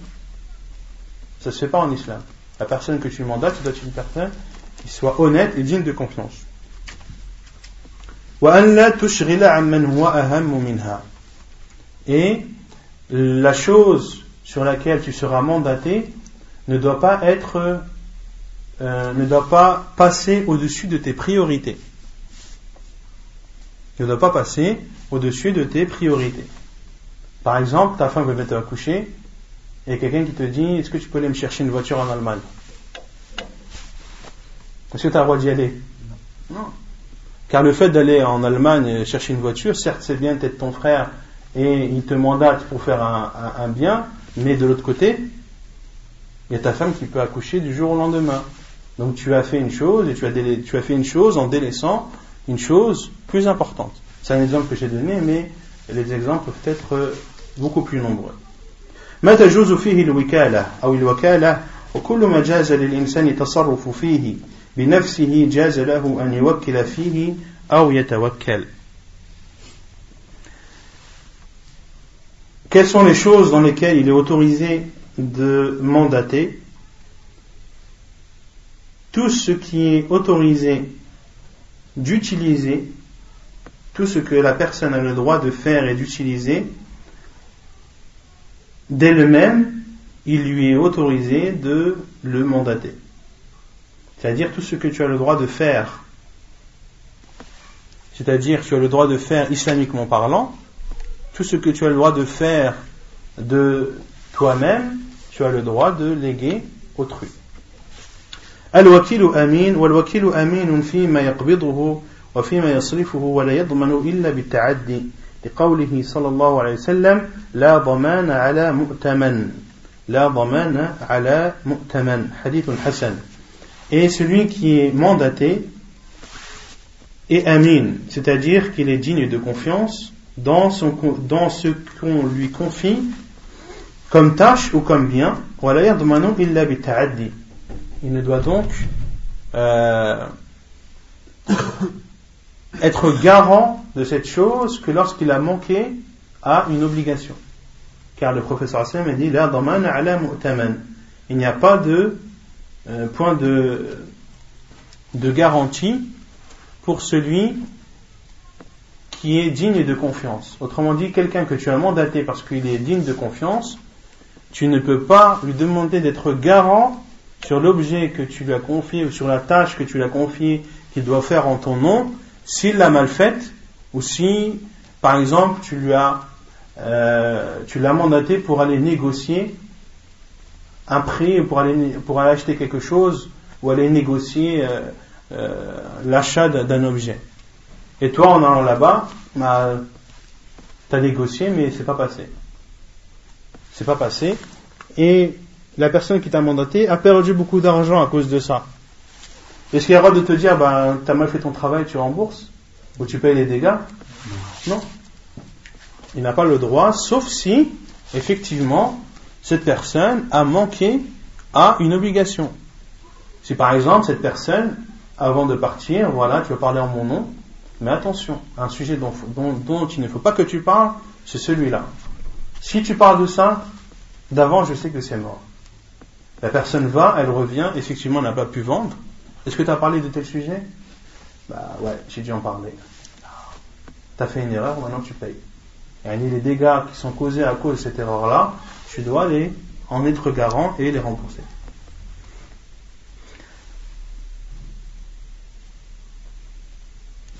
Ça ne se fait pas en islam. La personne que tu mandates, doit être une personne qui soit honnête et digne de confiance. Et la chose sur laquelle tu seras mandaté ne doit pas être, euh, ne doit pas passer au-dessus de tes priorités. Ne doit pas passer au-dessus de tes priorités. Par exemple, ta femme veut mettre à coucher et quelqu'un qui te dit Est-ce que tu peux aller me chercher une voiture en Allemagne? Est-ce que tu as le droit d'y aller? Non. Car le fait d'aller en Allemagne chercher une voiture, certes c'est bien d'être ton frère et il te mandate pour faire un, bien, mais de l'autre côté, il y a ta femme qui peut accoucher du jour au lendemain. Donc tu as fait une chose et tu as, tu as fait une chose en délaissant une chose plus importante. C'est un exemple que j'ai donné, mais les exemples peuvent être beaucoup plus nombreux. ما تجوز فيه الوكالة أو الوكالة وكل ما جاز للإنسان التصرف فيه بنفسه جاز له أن يوكل فيه أو يتوكل Quelles sont les choses dans lesquelles il est autorisé de mandater Tout ce qui est autorisé d'utiliser, tout ce que la personne a le droit de faire et d'utiliser, d'elle-même, il lui est autorisé de le mandater. C'est-à-dire tout ce que tu as le droit de faire, c'est-à-dire tu as le droit de faire islamiquement parlant, tout ce que tu as le droit de faire de toi-même, tu as le droit de léguer autrui. الوكيل أمين والوكيل أمين فيما يقبضه وفيما يصرفه ولا يضمن إلا بالتعدي لقوله صلى الله عليه وسلم لا ضمان على مؤتمن لا ضمان على مؤتمن حديث حسن et celui qui est mandaté est amin c'est-à-dire qu'il est digne de confiance dans, ce qu'on lui confie comme tâche ou comme bien. Il ne doit donc euh, être garant de cette chose que lorsqu'il a manqué à une obligation. Car le professeur Hassan a dit Il n'y a pas de euh, point de, de garantie pour celui qui est digne de confiance. Autrement dit, quelqu'un que tu as mandaté parce qu'il est digne de confiance, tu ne peux pas lui demander d'être garant sur l'objet que tu lui as confié ou sur la tâche que tu lui as confiée qu'il doit faire en ton nom, s'il l'a mal faite ou si, par exemple, tu lui as, euh, tu l'as mandaté pour aller négocier un prix pour aller, pour aller acheter quelque chose ou aller négocier euh, euh, l'achat d'un objet. Et toi, en allant là-bas, bah, tu as négocié, mais c'est pas passé. C'est pas passé. Et la personne qui t'a mandaté a perdu beaucoup d'argent à cause de ça. Est-ce qu'il y a le droit de te dire, ben, tu as mal fait ton travail, tu rembourses Ou tu payes les dégâts? Non. Il n'a pas le droit, sauf si, effectivement, cette personne a manqué à une obligation. Si par exemple, cette personne, avant de partir, voilà, tu vas parler en mon nom, mais attention, un sujet dont, il ne faut pas que tu parles, c'est celui-là. Si tu parles de ça, d'avant, je sais que c'est mort. La personne va, elle revient, effectivement, n'a pas pu vendre. Est-ce que tu as parlé de tel sujet? Bah ouais, j'ai dû en parler. Tu as fait une erreur, maintenant tu payes. Et les dégâts qui sont causés à cause de cette erreur-là, tu dois les en être garant et les rembourser.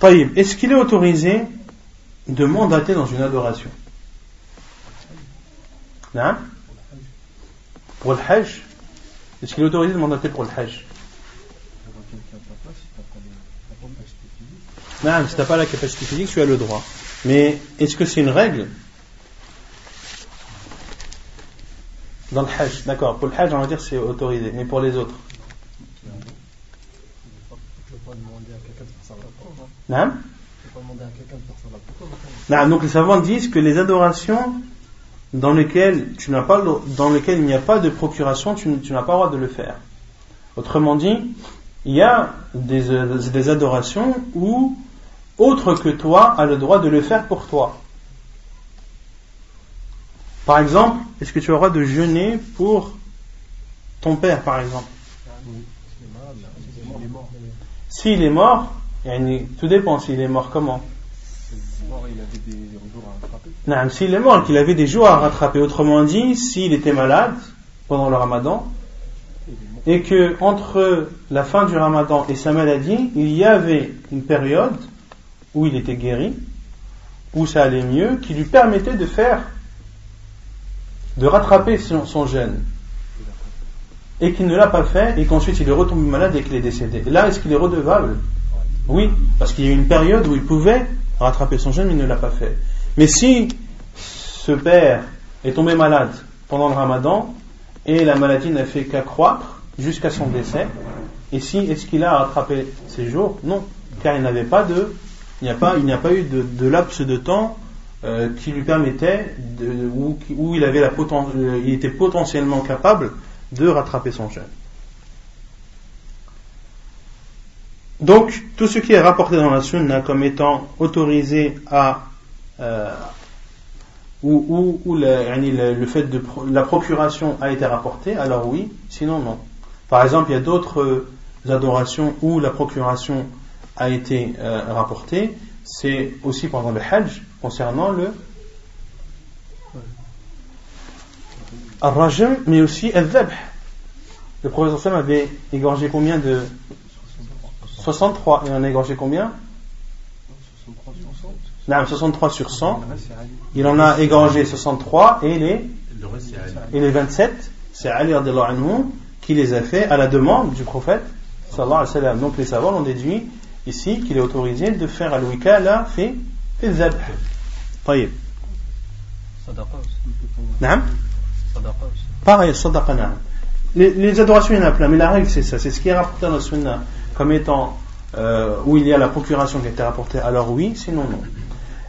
Est-ce qu'il est autorisé de mandater dans une adoration hein Pour le Hajj Est-ce qu'il est autorisé de mandater pour le Hajj Non, si tu n'as pas la capacité physique, tu as le droit. Mais est-ce que c'est une règle Dans le Hajj, d'accord. Pour le Hajj, on va dire c'est autorisé. Mais pour les autres Non non, donc les savants disent que les adorations dans lesquelles, tu n'as pas, dans lesquelles il n'y a pas de procuration, tu, n'as pas le droit de le faire. Autrement dit, il y a des, des adorations où autre que toi a le droit de le faire pour toi. Par exemple, est-ce que tu auras de jeûner pour ton père, par exemple? S'il est mort, tout dépend s'il est mort comment. Non, s'il est mort, qu'il avait des jours à rattraper. Autrement dit, s'il était malade pendant le ramadan, et que entre la fin du ramadan et sa maladie, il y avait une période où il était guéri, où ça allait mieux, qui lui permettait de faire, de rattraper son, son jeûne. Et qu'il ne l'a pas fait, et qu'ensuite il est retombé malade et qu'il est décédé. là, est-ce qu'il est redevable? Oui, parce qu'il y a eu une période où il pouvait rattraper son jeûne, mais il ne l'a pas fait. Mais si ce père est tombé malade pendant le ramadan, et la maladie n'a fait qu'accroître jusqu'à son décès, et si, est-ce qu'il a rattrapé ses jours? Non, car il n'avait pas de il n'y a pas, a pas eu de, laps de temps euh, qui lui permettait, de, où, il avait la euh, il était potentiellement capable de rattraper son jeûne. Donc, tout ce qui est rapporté dans la sunna comme étant autorisé à euh, ou, le, fait de la procuration a été rapporté, alors oui, sinon non. Par exemple, il y a d'autres adorations où la procuration a été euh, rapporté, c'est aussi pendant le Hajj, concernant le Al-Rajm, mais aussi Al-Dhabh. Le professeur Sam avait égorgé combien de 63, et on a égorgé combien 63 sur 100. Il en a égorgé 63 et les, et les 27, c'est Ali qui les a fait à la demande du prophète. Donc les savants ont déduit ici qu'il est autorisé de faire al-wikala fait fait zabh. طيب. Sadaqa aussi. نعم. Sadaqa aussi. Pareil, sadaqa نعم. Les, les adorations il y en a plein, mais la règle c'est ça, c'est ce qui est rapporté dans la sunna comme étant euh, où il y a la procuration qui a été rapportée, alors oui, sinon non.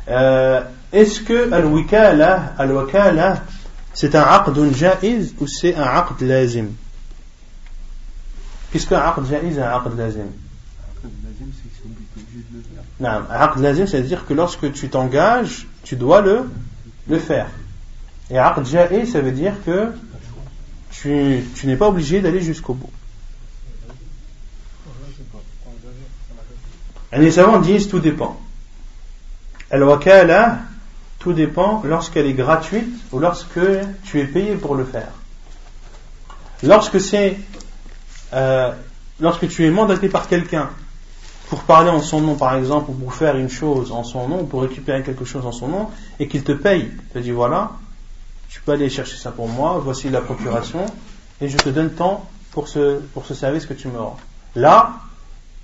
Euh, Est-ce que al-wakala, c'est un aqd jaiz ou c'est un aqd lazim? Qu'est-ce qu'un aqd jaiz et un aqd lazim non, aqd lazim, c'est-à-dire que lorsque tu t'engages, tu dois le, le faire. Et aqd ja'i, ça veut dire que tu, tu n'es pas obligé d'aller jusqu'au bout. Et les savants disent tout dépend. Al-wakala, tout dépend lorsqu'elle est gratuite ou lorsque tu es payé pour le faire. Lorsque c'est euh, lorsque tu es mandaté par quelqu'un pour parler en son nom, par exemple, ou pour faire une chose en son nom, pour récupérer quelque chose en son nom, et qu'il te paye, te dit voilà, tu peux aller chercher ça pour moi, voici la procuration, et je te donne temps pour ce, pour ce service que tu me rends. Là,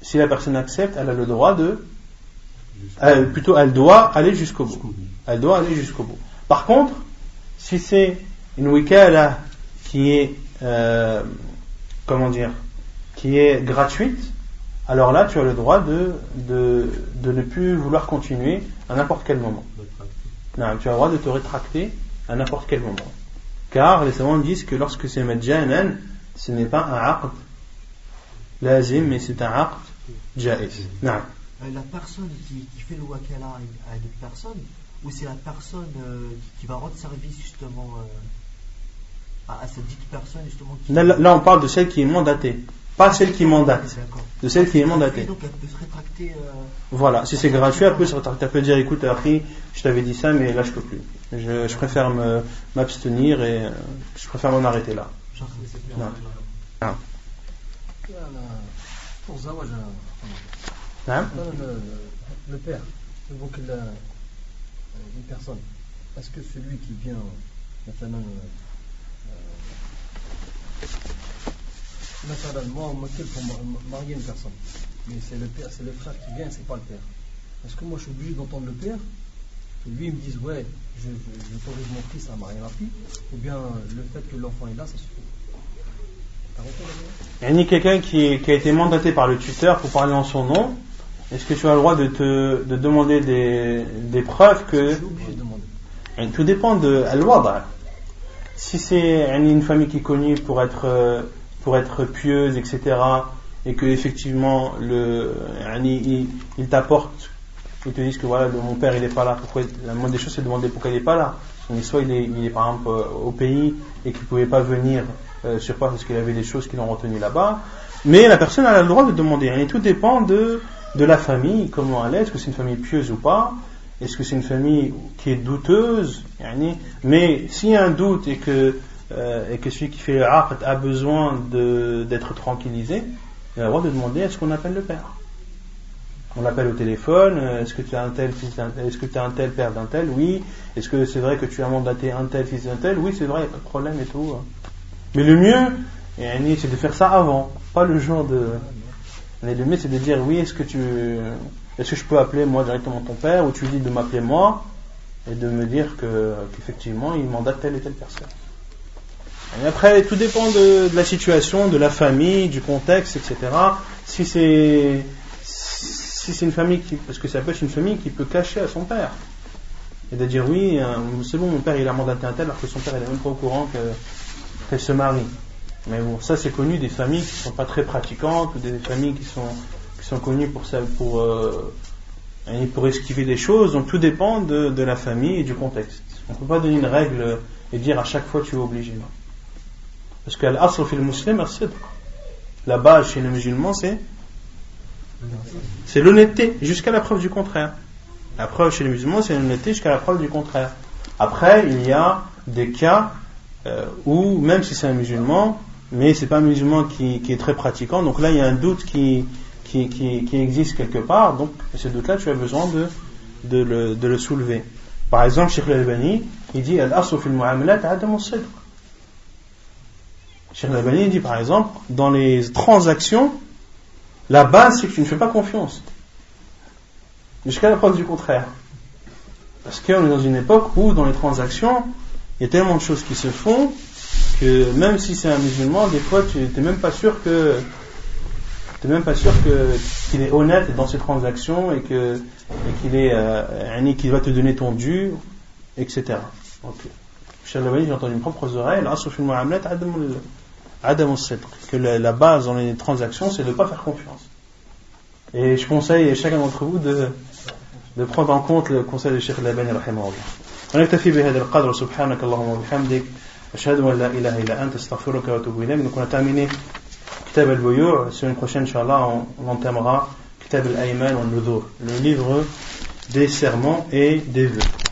si la personne accepte, elle a le droit de, plutôt, elle doit aller jusqu'au bout. Elle doit aller jusqu'au bout. Par contre, si c'est une wikala qui est, euh, comment dire, qui est gratuite, alors là, tu as le droit de, de, de ne plus vouloir continuer à n'importe quel moment. Non, tu as le droit de te rétracter à n'importe quel moment. Car les savants disent que lorsque c'est majjanan, ce n'est pas un aqd lazim, mais c'est un aqd Euh, la personne qui, qui, fait le wakala à une, autre personne, ou c'est la personne euh, qui, qui, va rendre service justement euh, à, à, cette dite personne justement qui... là, là, on parle de celle qui est mandatée. Pas celle qui mandate. De celle qui est mandatée. Donc elle peut se rétracter. Euh, voilà, si c'est gratuit, elle peut se rétracter. Elle peut dire écoute, après, je t'avais dit ça, mais là je peux plus. Je, je préfère m'abstenir et je préfère m'en arrêter là. Non. Non. Pour Zawaj, hein? le, le père évoque la, une personne. Est-ce que celui qui vient maintenant euh, Naturellement, moi, on m'occupe pour marier une personne. Mais c'est le père, c'est le frère qui vient, c'est pas le père. Est-ce que moi je suis obligé d'entendre le père Que lui il me dise ouais, je, je, j'autorise mon fils à marier ma fille, ou bien le fait que l'enfant est là, ça suffit. Il y a quelqu'un qui, qui, a été mandaté par le tuteur pour parler en son nom. Est-ce que tu as le droit de te de demander des, des preuves que. Je suis obligé de demander. Tout dépend de al Si c'est une famille qui est connue pour être pour être pieuse, etc. Et que effectivement le, il, il t'apporte, ils te disent que voilà, mon père il est pas là. Pourquoi La moindre des choses c'est de demander pourquoi il est pas là. soit il est, il est par exemple au pays et qu'il pouvait pas venir euh, sur place parce qu'il avait des choses qui l'ont retenu là-bas. Mais la personne a le droit de demander. Et tout dépend de, de la famille, comment elle est, est-ce que c'est une famille pieuse ou pas, est-ce que c'est une famille qui est douteuse, mais s'il y a un doute et que euh, et que celui qui fait le a besoin d'être tranquillisé, il a le droit de demander est-ce qu'on appelle le père On l'appelle au téléphone, euh, est-ce que tu as un tel fils est-ce que tu as un tel père d'un tel? Oui. Est-ce que c'est vrai que tu as mandaté un tel fils d'un tel? Oui, c'est vrai, pas de problème et tout. Mais le mieux, c'est de faire ça avant, pas le jour de. Mais le mieux, c'est de dire oui, est-ce que tu. Est-ce que je peux appeler moi directement ton père ou tu dis de m'appeler moi et de me dire que, qu'effectivement il mandate telle et telle personne. Et après, tout dépend de, de, la situation, de la famille, du contexte, etc. Si c'est si c'est une famille qui, parce que ça peut être une famille qui peut cacher à son père et de dire oui, euh, c'est bon, mon père il a mandaté un tel alors que son père il est même pas au courant qu'elle se marie. Mais bon, ça c'est connu des familles qui sont pas très pratiquantes ou des familles qui sont qui sont connues pour pour euh, pour esquiver des choses. Donc tout dépend de, la famille et du contexte. On peut pas donner une règle et dire à chaque fois tu es obligé. Parce que l'asr fil muslim, La base chez les musulmans, c'est c'est l'honnêteté, jusqu'à la preuve du contraire. La preuve chez les musulmans, c'est l'honnêteté jusqu'à la preuve du contraire. Après, il y a des cas euh, où, même si c'est un musulman, mais c'est pas un musulman qui, est très pratiquant, donc là, il y a un doute qui, qui, existe quelque part, donc ce doute-là, tu as besoin de, de, le, de le soulever. Par exemple, Sheikh al-Albani, il dit Al-Asr fil sidq Cheikh Albani dit par exemple, dans les transactions, la base c'est que tu ne fais pas confiance. Jusqu'à la preuve du contraire. Parce qu'on est dans une époque où dans les transactions, il y a tellement de choses qui se font que même si c'est un musulman, des fois tu n'es même pas sûr que t'es même pas sûr que qu'il est honnête dans ses transactions et qu'il est euh, qu'il va te donner ton dû, etc. Donc, j'ai entendu mes propres oreilles. Que la, base dans les transactions, c'est de ne pas faire confiance. Et je conseille à chacun d'entre vous de, prendre en compte le conseil de Cheikh Laban ونكتفي بهذا القدر سبحانك اللهم وبحمدك أشهد أن لا إله إلا أنت استغفرك وأتوب إليك. Donc on a terminé Kitab al-Buyu'. Semaine prochaine, Inch'Allah, on, on entamera Kitab al-Ayman wa al-Nudhur. Le livre des serments et des vœux.